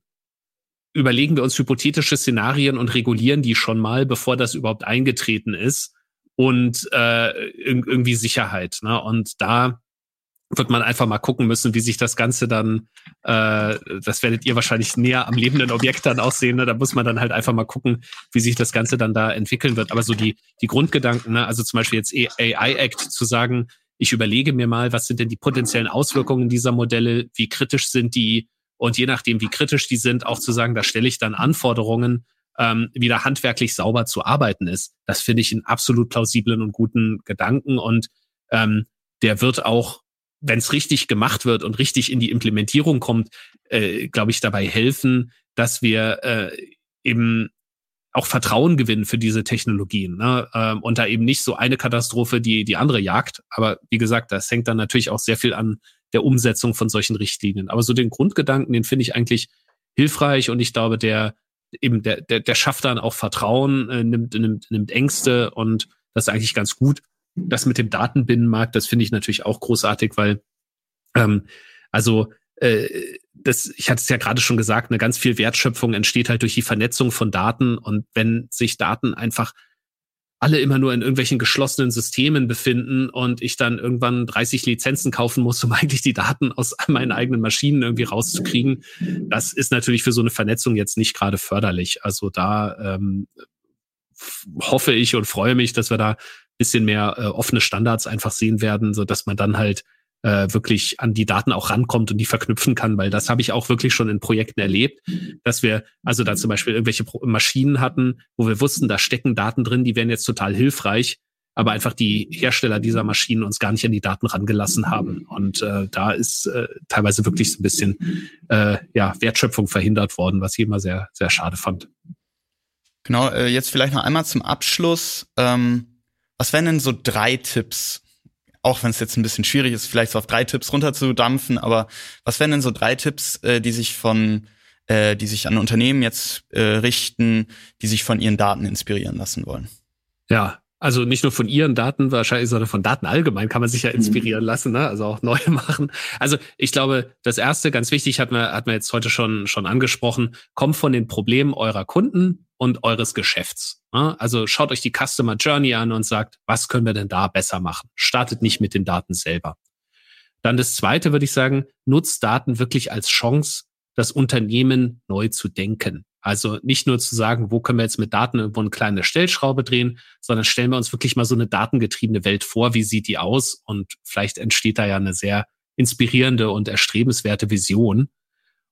überlegen wir uns hypothetische Szenarien und regulieren die schon mal, bevor das überhaupt eingetreten ist. und äh, irgendwie Sicherheit. Ne? Und da wird man einfach mal gucken müssen, wie sich das Ganze dann, äh, das werdet ihr wahrscheinlich näher am lebenden Objekt dann auch sehen, ne? da muss man dann halt einfach mal gucken, wie sich das Ganze dann da entwickeln wird. Aber so die, die Grundgedanken, ne? also zum Beispiel jetzt AI Act zu sagen, ich überlege mir mal, was sind denn die potenziellen Auswirkungen dieser Modelle, wie kritisch sind die und je nachdem, wie kritisch die sind, auch zu sagen, da stelle ich dann Anforderungen, ähm, wieder handwerklich sauber zu arbeiten ist. Das finde ich einen absolut plausiblen und guten Gedanken und ähm, der wird auch wenn es richtig gemacht wird und richtig in die Implementierung kommt, äh, glaube ich, dabei helfen, dass wir äh, eben auch Vertrauen gewinnen für diese Technologien ne? ähm, und da eben nicht so eine Katastrophe die die andere jagt. Aber wie gesagt, das hängt dann natürlich auch sehr viel an der Umsetzung von solchen Richtlinien. Aber so den Grundgedanken, den finde ich eigentlich hilfreich und ich glaube, der eben der der, der schafft dann auch Vertrauen, äh, nimmt, nimmt nimmt Ängste und das ist eigentlich ganz gut das mit dem Datenbinnenmarkt, das finde ich natürlich auch großartig, weil ähm, also äh, das, ich hatte es ja gerade schon gesagt, eine ganz viel Wertschöpfung entsteht halt durch die Vernetzung von Daten und wenn sich Daten einfach alle immer nur in irgendwelchen geschlossenen Systemen befinden und ich dann irgendwann 30 Lizenzen kaufen muss, um (laughs) eigentlich die Daten aus meinen eigenen Maschinen irgendwie rauszukriegen. Das ist natürlich für so eine Vernetzung jetzt nicht gerade förderlich. Also da ähm, hoffe ich und freue mich, dass wir da bisschen mehr äh, offene Standards einfach sehen werden, so man dann halt äh, wirklich an die Daten auch rankommt und die verknüpfen kann, weil das habe ich auch wirklich schon in Projekten erlebt, dass wir also da zum Beispiel irgendwelche Maschinen hatten, wo wir wussten, da stecken Daten drin, die wären jetzt total hilfreich, aber einfach die Hersteller dieser Maschinen uns gar nicht an die Daten rangelassen haben. Und äh, da ist äh, teilweise wirklich so ein bisschen äh, ja, Wertschöpfung verhindert worden, was ich immer sehr, sehr schade fand. Genau, äh, jetzt vielleicht noch einmal zum Abschluss. Ähm was wären denn so drei Tipps? Auch wenn es jetzt ein bisschen schwierig ist, vielleicht so auf drei Tipps runterzudampfen, aber was wären denn so drei Tipps, äh, die sich von, äh, die sich an Unternehmen jetzt äh, richten, die sich von ihren Daten inspirieren lassen wollen? Ja, also nicht nur von ihren Daten wahrscheinlich, sondern von Daten allgemein kann man sich ja mhm. inspirieren lassen, ne? also auch neu (laughs) machen. Also ich glaube, das erste, ganz wichtig, hat man, hat man jetzt heute schon, schon angesprochen, kommt von den Problemen eurer Kunden und eures Geschäfts. Ne? Also schaut euch die Customer Journey an und sagt, was können wir denn da besser machen? Startet nicht mit den Daten selber. Dann das zweite würde ich sagen, nutzt Daten wirklich als Chance, das Unternehmen neu zu denken. Also nicht nur zu sagen, wo können wir jetzt mit Daten irgendwo eine kleine Stellschraube drehen, sondern stellen wir uns wirklich mal so eine datengetriebene Welt vor. Wie sieht die aus? Und vielleicht entsteht da ja eine sehr inspirierende und erstrebenswerte Vision.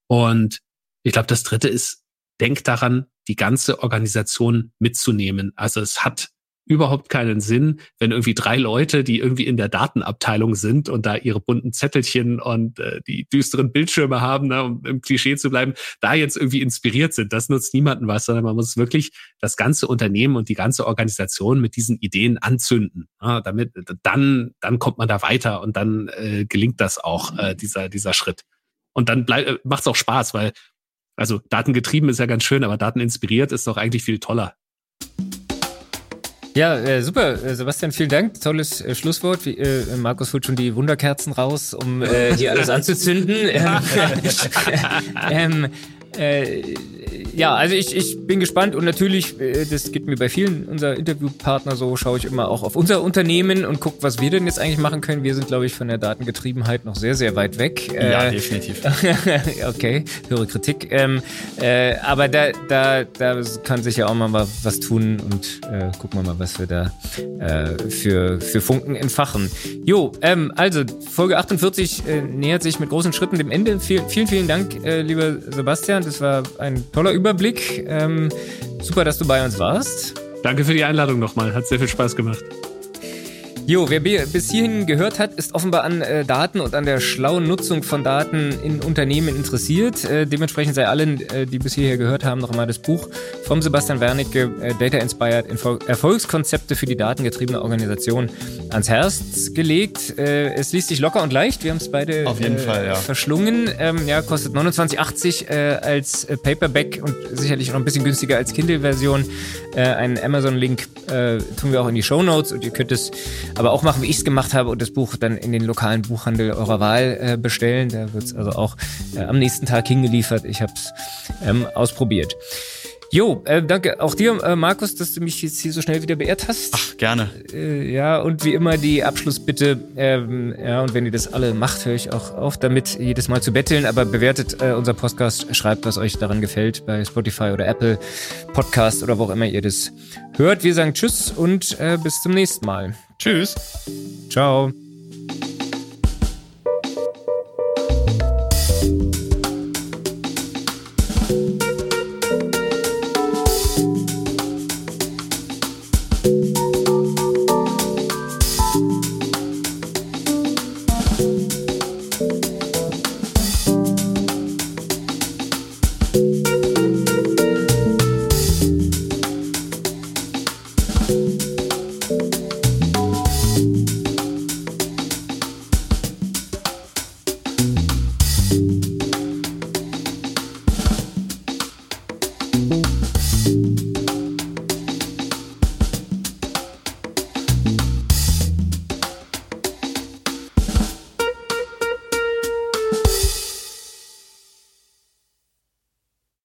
Und ich glaube, das dritte ist, denkt daran, die ganze Organisation mitzunehmen. Also es hat überhaupt keinen Sinn, wenn irgendwie drei Leute, die irgendwie in der Datenabteilung sind und da ihre bunten Zettelchen und äh, die düsteren Bildschirme haben, ne, um im Klischee zu bleiben, da jetzt irgendwie inspiriert sind. Das nutzt niemanden was, sondern man muss wirklich das ganze Unternehmen und die ganze Organisation mit diesen Ideen anzünden. Ja, damit dann dann kommt man da weiter und dann äh, gelingt das auch äh, dieser dieser Schritt. Und dann äh, macht es auch Spaß, weil also datengetrieben ist ja ganz schön, aber dateninspiriert ist doch eigentlich viel toller. Ja, äh, super, äh, Sebastian, vielen Dank. Tolles äh, Schlusswort. Wie, äh, Markus holt schon die Wunderkerzen raus, um äh, hier alles anzuzünden. (laughs) (laughs) ähm, äh, ja, also ich, ich bin gespannt und natürlich, äh, das geht mir bei vielen unserer Interviewpartner so, schaue ich immer auch auf unser Unternehmen und gucke, was wir denn jetzt eigentlich machen können. Wir sind, glaube ich, von der Datengetriebenheit noch sehr, sehr weit weg. Ja, äh, definitiv. (laughs) okay, höhere Kritik. Ähm, äh, aber da, da, da kann sich ja auch mal was tun und äh, gucken wir mal, was wir da äh, für, für Funken entfachen. Jo, ähm, also Folge 48 äh, nähert sich mit großen Schritten dem Ende. Vielen, vielen, vielen Dank, lieber Sebastian. Das war ein toller Überblick. Ähm, super, dass du bei uns warst. Danke für die Einladung nochmal. Hat sehr viel Spaß gemacht. Jo, wer bis hierhin gehört hat, ist offenbar an äh, Daten und an der schlauen Nutzung von Daten in Unternehmen interessiert. Äh, dementsprechend sei allen, äh, die bis hierher gehört haben, noch einmal das Buch vom Sebastian Wernicke, äh, Data Inspired Info Erfolgskonzepte für die datengetriebene Organisation ans Herz gelegt. Äh, es liest sich locker und leicht. Wir haben es beide Auf jeden äh, Fall, ja. verschlungen. Ähm, ja, kostet 29,80 als Paperback und sicherlich noch ein bisschen günstiger als Kindle-Version. einen Amazon-Link tun wir auch in die Show Notes und ihr könnt es aber auch machen, wie ich es gemacht habe und das Buch dann in den lokalen Buchhandel eurer Wahl äh, bestellen. Da wird es also auch äh, am nächsten Tag hingeliefert. Ich habe es ähm, ausprobiert. Jo, äh, danke auch dir, äh, Markus, dass du mich jetzt hier so schnell wieder beehrt hast. Ach, gerne. Äh, ja, und wie immer die Abschlussbitte. Ähm, ja, und wenn ihr das alle macht, höre ich auch auf damit, jedes Mal zu betteln. Aber bewertet äh, unser Podcast, schreibt, was euch daran gefällt bei Spotify oder Apple Podcast oder wo auch immer ihr das hört. Wir sagen Tschüss und äh, bis zum nächsten Mal. Tschüss. Ciao.